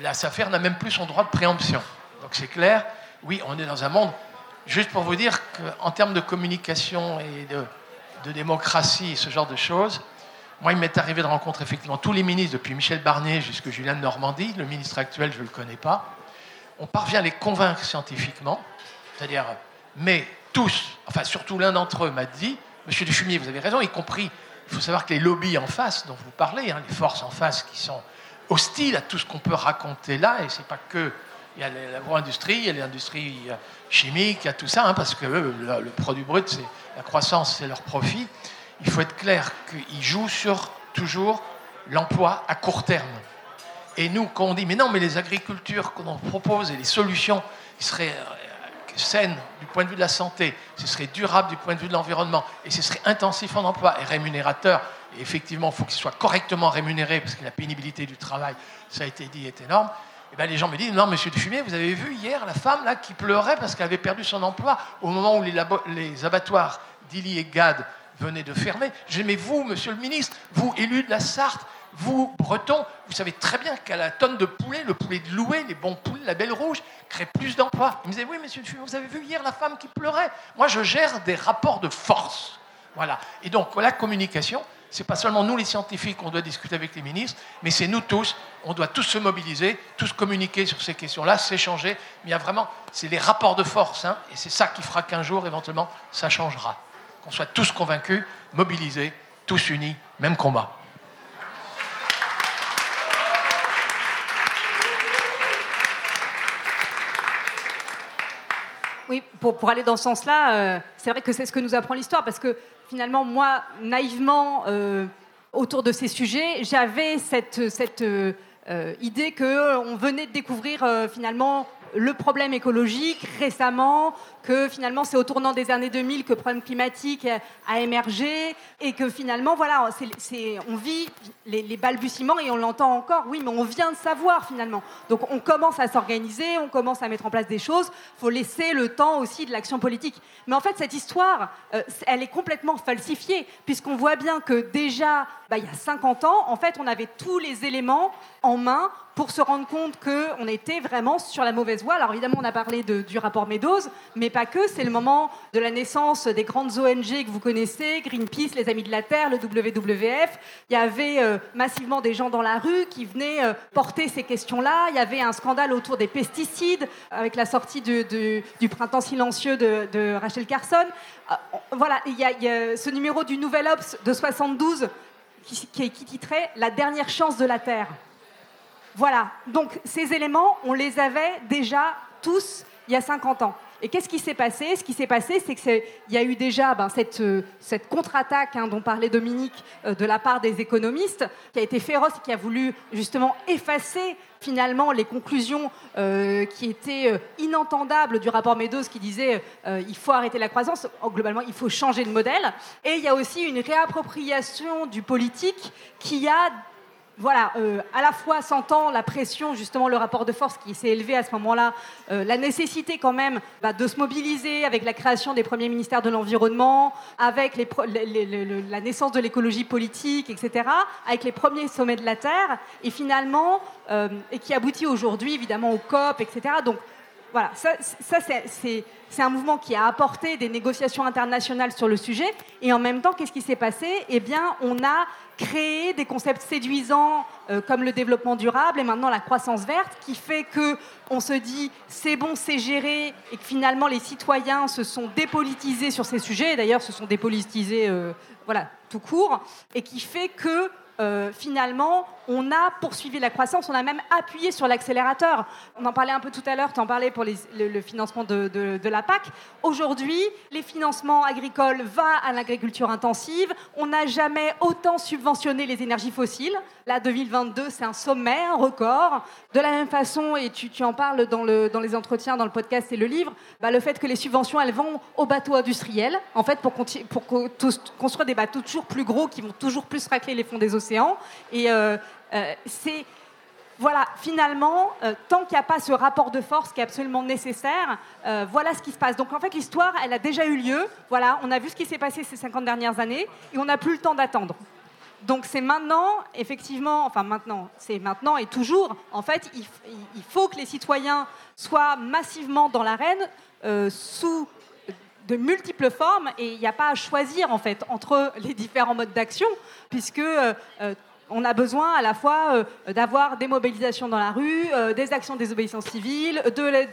Speaker 5: la SAFER n'a même plus son droit de préemption. Donc c'est clair, oui, on est dans un monde, juste pour vous dire qu'en termes de communication et de, démocratie ce genre de choses, moi, il m'est arrivé de rencontrer effectivement tous les ministres, depuis Michel Barnier jusqu'à Julien de Normandie. Le ministre actuel, je ne le connais pas. On parvient à les convaincre scientifiquement, c'est-à-dire, mais tous, enfin surtout l'un d'entre eux m'a dit, Monsieur Dufumier, vous avez raison, y compris, il faut savoir que les lobbies en face, dont vous parlez, hein, les forces en face qui sont hostiles à tout ce qu'on peut raconter là, et c'est pas que il y a l'agro-industrie, il y a l'industrie euh, chimique, il y a tout ça, hein, parce que eux, le, produit brut, c'est la croissance, c'est leur profit. Il faut être clair qu'ils jouent sur toujours l'emploi à court terme. Et nous, quand on dit, mais non, mais les agricultures qu'on propose et les solutions qui seraient euh, saines du point de vue de la santé, ce serait durable du point de vue de l'environnement, et ce serait intensif en emploi et rémunérateur, effectivement, il faut qu'il soit correctement rémunéré, parce que la pénibilité du travail, ça a été dit, est énorme. Et bien, les gens me disent Non, monsieur Dufumier, vous avez vu hier la femme là, qui pleurait parce qu'elle avait perdu son emploi au moment où les, abattoirs d'Illy et Gad venaient de fermer. J'ai Mais vous, monsieur le ministre, vous, élu de la Sarthe, vous, Breton, vous savez très bien qu'à la tonne de poulet, le poulet de Loué, les bons poulets, la belle rouge, crée plus d'emplois. Il me disait Oui, monsieur Dufumier, vous avez vu hier la femme qui pleurait? Moi, je gère des rapports de force. Voilà. Et donc, la communication, c'est pas seulement nous les scientifiques qu'on doit discuter avec les ministres, mais c'est nous tous. On doit tous se mobiliser, tous communiquer sur ces questions-là, s'échanger. Mais il y a vraiment, c'est les rapports de force, hein, et c'est ça qui fera qu'un jour, éventuellement, ça changera. Qu'on soit tous convaincus, mobilisés, tous unis, même combat.
Speaker 4: Oui, pour, aller dans ce sens-là, euh, c'est vrai que c'est ce que nous apprend l'histoire, parce que finalement, moi, naïvement, euh, autour de ces sujets, j'avais cette, cette euh, idée qu'on venait de découvrir finalement le problème écologique récemment, que finalement c'est au tournant des années 2000 que le problème climatique a émergé et que finalement, voilà, on vit les, balbutiements et on l'entend encore, oui, mais on vient de savoir finalement. Donc on commence à s'organiser, on commence à mettre en place des choses, il faut laisser le temps aussi de l'action politique. Mais en fait, cette histoire, euh, elle est complètement falsifiée, puisqu'on voit bien que déjà, bah, il y a 50 ans, en fait, on avait tous les éléments en main pour se rendre compte qu'on était vraiment sur la mauvaise voie. Alors évidemment, on a parlé du rapport Meadows, mais pas que. C'est le moment de la naissance des grandes ONG que vous connaissez, Greenpeace, les Amis de la Terre, le WWF. Il y avait euh, massivement des gens dans la rue qui venaient euh, porter ces questions-là. Il y avait un scandale autour des pesticides, avec la sortie du printemps silencieux de, Rachel Carson. Euh, voilà, il y, a, ce numéro du Nouvel Ops de 72 qui, qui, qui titrait La dernière chance de la Terre. Voilà, donc ces éléments, on les avait déjà tous il y a 50 ans. Et qu'est-ce qui s'est passé? Ce qui s'est passé, c'est qu'il y a eu déjà ben, cette, euh, cette contre-attaque hein, dont parlait Dominique euh, de la part des économistes, qui a été féroce et qui a voulu justement effacer finalement les conclusions euh, qui étaient inentendables du rapport Meadows qui disait il faut arrêter la croissance, oh, globalement il faut changer de modèle. Et il y a aussi une réappropriation du politique qui a voilà, euh, à la fois sentant la pression, justement le rapport de force qui s'est élevé à ce moment-là, euh, la nécessité quand même bah, de se mobiliser avec la création des premiers ministères de l'environnement, avec la naissance de l'écologie politique, etc., avec les premiers sommets de la Terre, et finalement, euh, et qui aboutit aujourd'hui évidemment au COP, etc. Donc voilà, ça, c'est un mouvement qui a apporté des négociations internationales sur le sujet. Et en même temps, qu'est-ce qui s'est passé? Eh bien, on a créé des concepts séduisants euh, comme le développement durable et maintenant la croissance verte, qui fait que on se dit c'est bon, c'est géré, et que finalement les citoyens se sont dépolitisés sur ces sujets. D'ailleurs, se sont dépolitisés, euh, voilà, tout court, et qui fait que euh, finalement, on a poursuivi la croissance, on a même appuyé sur l'accélérateur. On en parlait un peu tout à l'heure, tu en parlais pour le, financement de, la PAC. Aujourd'hui, les financements agricoles vont à l'agriculture intensive. On n'a jamais autant subventionné les énergies fossiles. Là, 2022, c'est un sommet, un record. De la même façon, et tu, en parles dans, les entretiens, dans le podcast et le livre, bah, le fait que les subventions, elles vont aux bateaux industriels, en fait, pour, pour construire des bateaux toujours plus gros qui vont toujours plus racler les fonds des océans. Et euh, euh, c'est voilà, finalement, euh, tant qu'il n'y a pas ce rapport de force qui est absolument nécessaire, euh, voilà ce qui se passe. Donc en fait, l'histoire, elle a déjà eu lieu. Voilà, on a vu ce qui s'est passé ces 50 dernières années et on n'a plus le temps d'attendre. Donc c'est maintenant, effectivement, enfin maintenant, c'est maintenant et toujours, en fait, il, faut que les citoyens soient massivement dans l'arène sous de multiples formes et il n'y a pas à choisir en fait entre les différents modes d'action puisque on a besoin à la fois euh, d'avoir des mobilisations dans la rue, euh, des actions des obéissances civiles,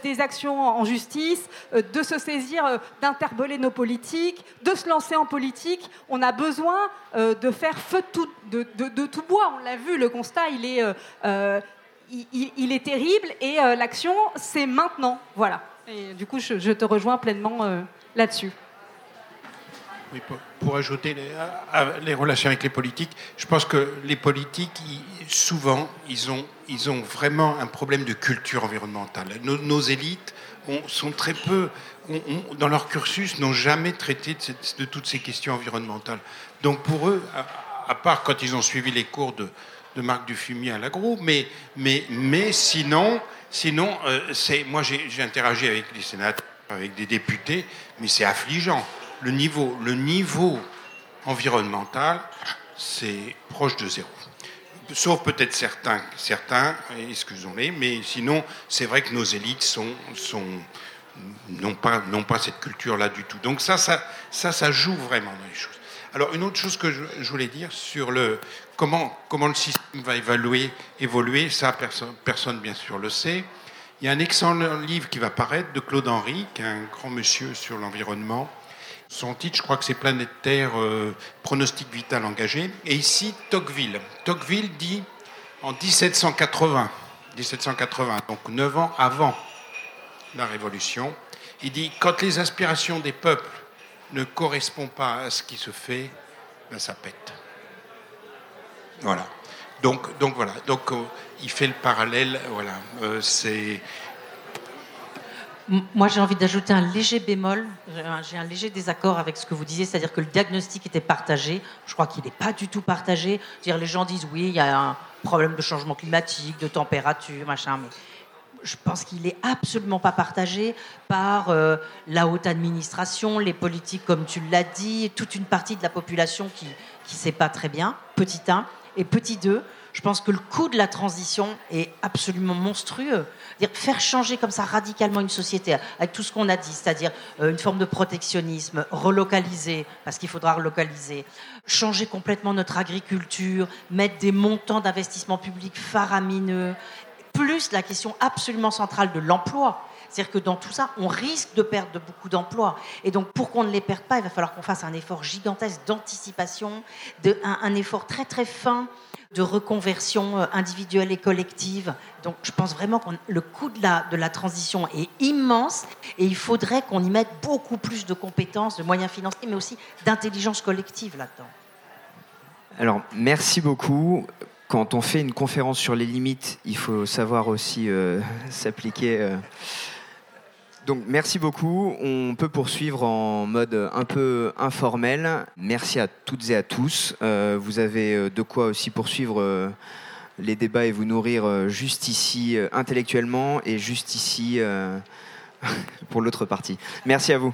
Speaker 4: des actions en justice, euh, de se saisir, d'interpeller nos politiques, de se lancer en politique. On a besoin de faire feu de tout, bois. On l'a vu, le constat, il est, il, est terrible et l'action, c'est maintenant. Voilà. Et du coup, je te rejoins pleinement là-dessus.
Speaker 6: Oui, pour, ajouter les, relations avec les politiques, je pense que les politiques, souvent, ils ont, ils ont vraiment un problème de culture environnementale. Nos, élites ont- sont très peu, dans leur cursus, n'ont jamais traité de, cette- toutes ces questions environnementales. Donc pour eux, à, part quand ils ont suivi les cours de, Marc Dufumier à l'agro, mais, mais, mais sinon, sinon euh, moi j'ai interagi avec les sénateurs, avec des députés, mais c'est affligeant. Le niveau, le niveau environnemental, c'est proche de zéro. Sauf peut-être certains, certains, excusons-les, mais sinon, c'est vrai que nos élites sont, sont, n'ont pas, cette culture-là du tout. Donc ça, ça, joue vraiment dans les choses. Alors une autre chose que je, voulais dire sur le comment, le système va évoluer, ça personne, personne bien sûr le sait. Il y a un excellent livre qui va paraître de Claude Henry, qui est un grand monsieur sur l'environnement. Son titre, je crois que c'est Planète Terre, euh, pronostic vital engagé. Et ici, Tocqueville. Tocqueville dit en 1780, 1780, donc neuf ans avant la Révolution, il dit quand les aspirations des peuples ne correspondent pas à ce qui se fait, ben ça pète. Voilà. Donc, donc voilà. Donc euh, il fait le parallèle. Voilà. Euh, c'est
Speaker 7: Moi, j'ai envie d'ajouter un léger bémol. J'ai un- J'ai un léger désaccord avec ce que vous disiez, c'est-à-dire que le diagnostic était partagé. Je crois qu'il n'est pas du tout partagé. C'est-à-dire, les gens disent oui, il y a un problème de changement climatique, de température, machin, mais je pense qu'il n'est absolument pas partagé par euh, la haute administration, les politiques, comme tu l'as dit, toute une partie de la population qui ne sait pas très bien, petit 1. Et petit 2, je pense que le coût de la transition est absolument monstrueux. Dire, faire changer comme ça radicalement une société, avec tout ce qu'on a dit, c'est-à-dire euh, une forme de protectionnisme, relocaliser, parce qu'il faudra relocaliser, changer complètement notre agriculture, mettre des montants d'investissement public faramineux, plus la question absolument centrale de l'emploi. C'est-à-dire que dans tout ça, on risque de perdre beaucoup d'emplois. Et donc, pour qu'on ne les perde pas, il va falloir qu'on fasse un effort gigantesque d'anticipation, un, effort très très fin de reconversion euh, individuelle et collective. Donc, je pense vraiment que le coût de la, de la transition est immense et il faudrait qu'on y mette beaucoup plus de compétences, de moyens financiers, mais aussi d'intelligence collective là-dedans.
Speaker 3: Alors, merci beaucoup. Quand on fait une conférence sur les limites, il faut savoir aussi euh, s'appliquer. euh. Donc, merci beaucoup. On peut poursuivre en mode un peu informel. Merci à toutes et à tous. Euh, vous avez euh, de quoi aussi poursuivre euh, les débats et vous nourrir juste ici intellectuellement et juste ici pour l'autre partie. Merci à vous.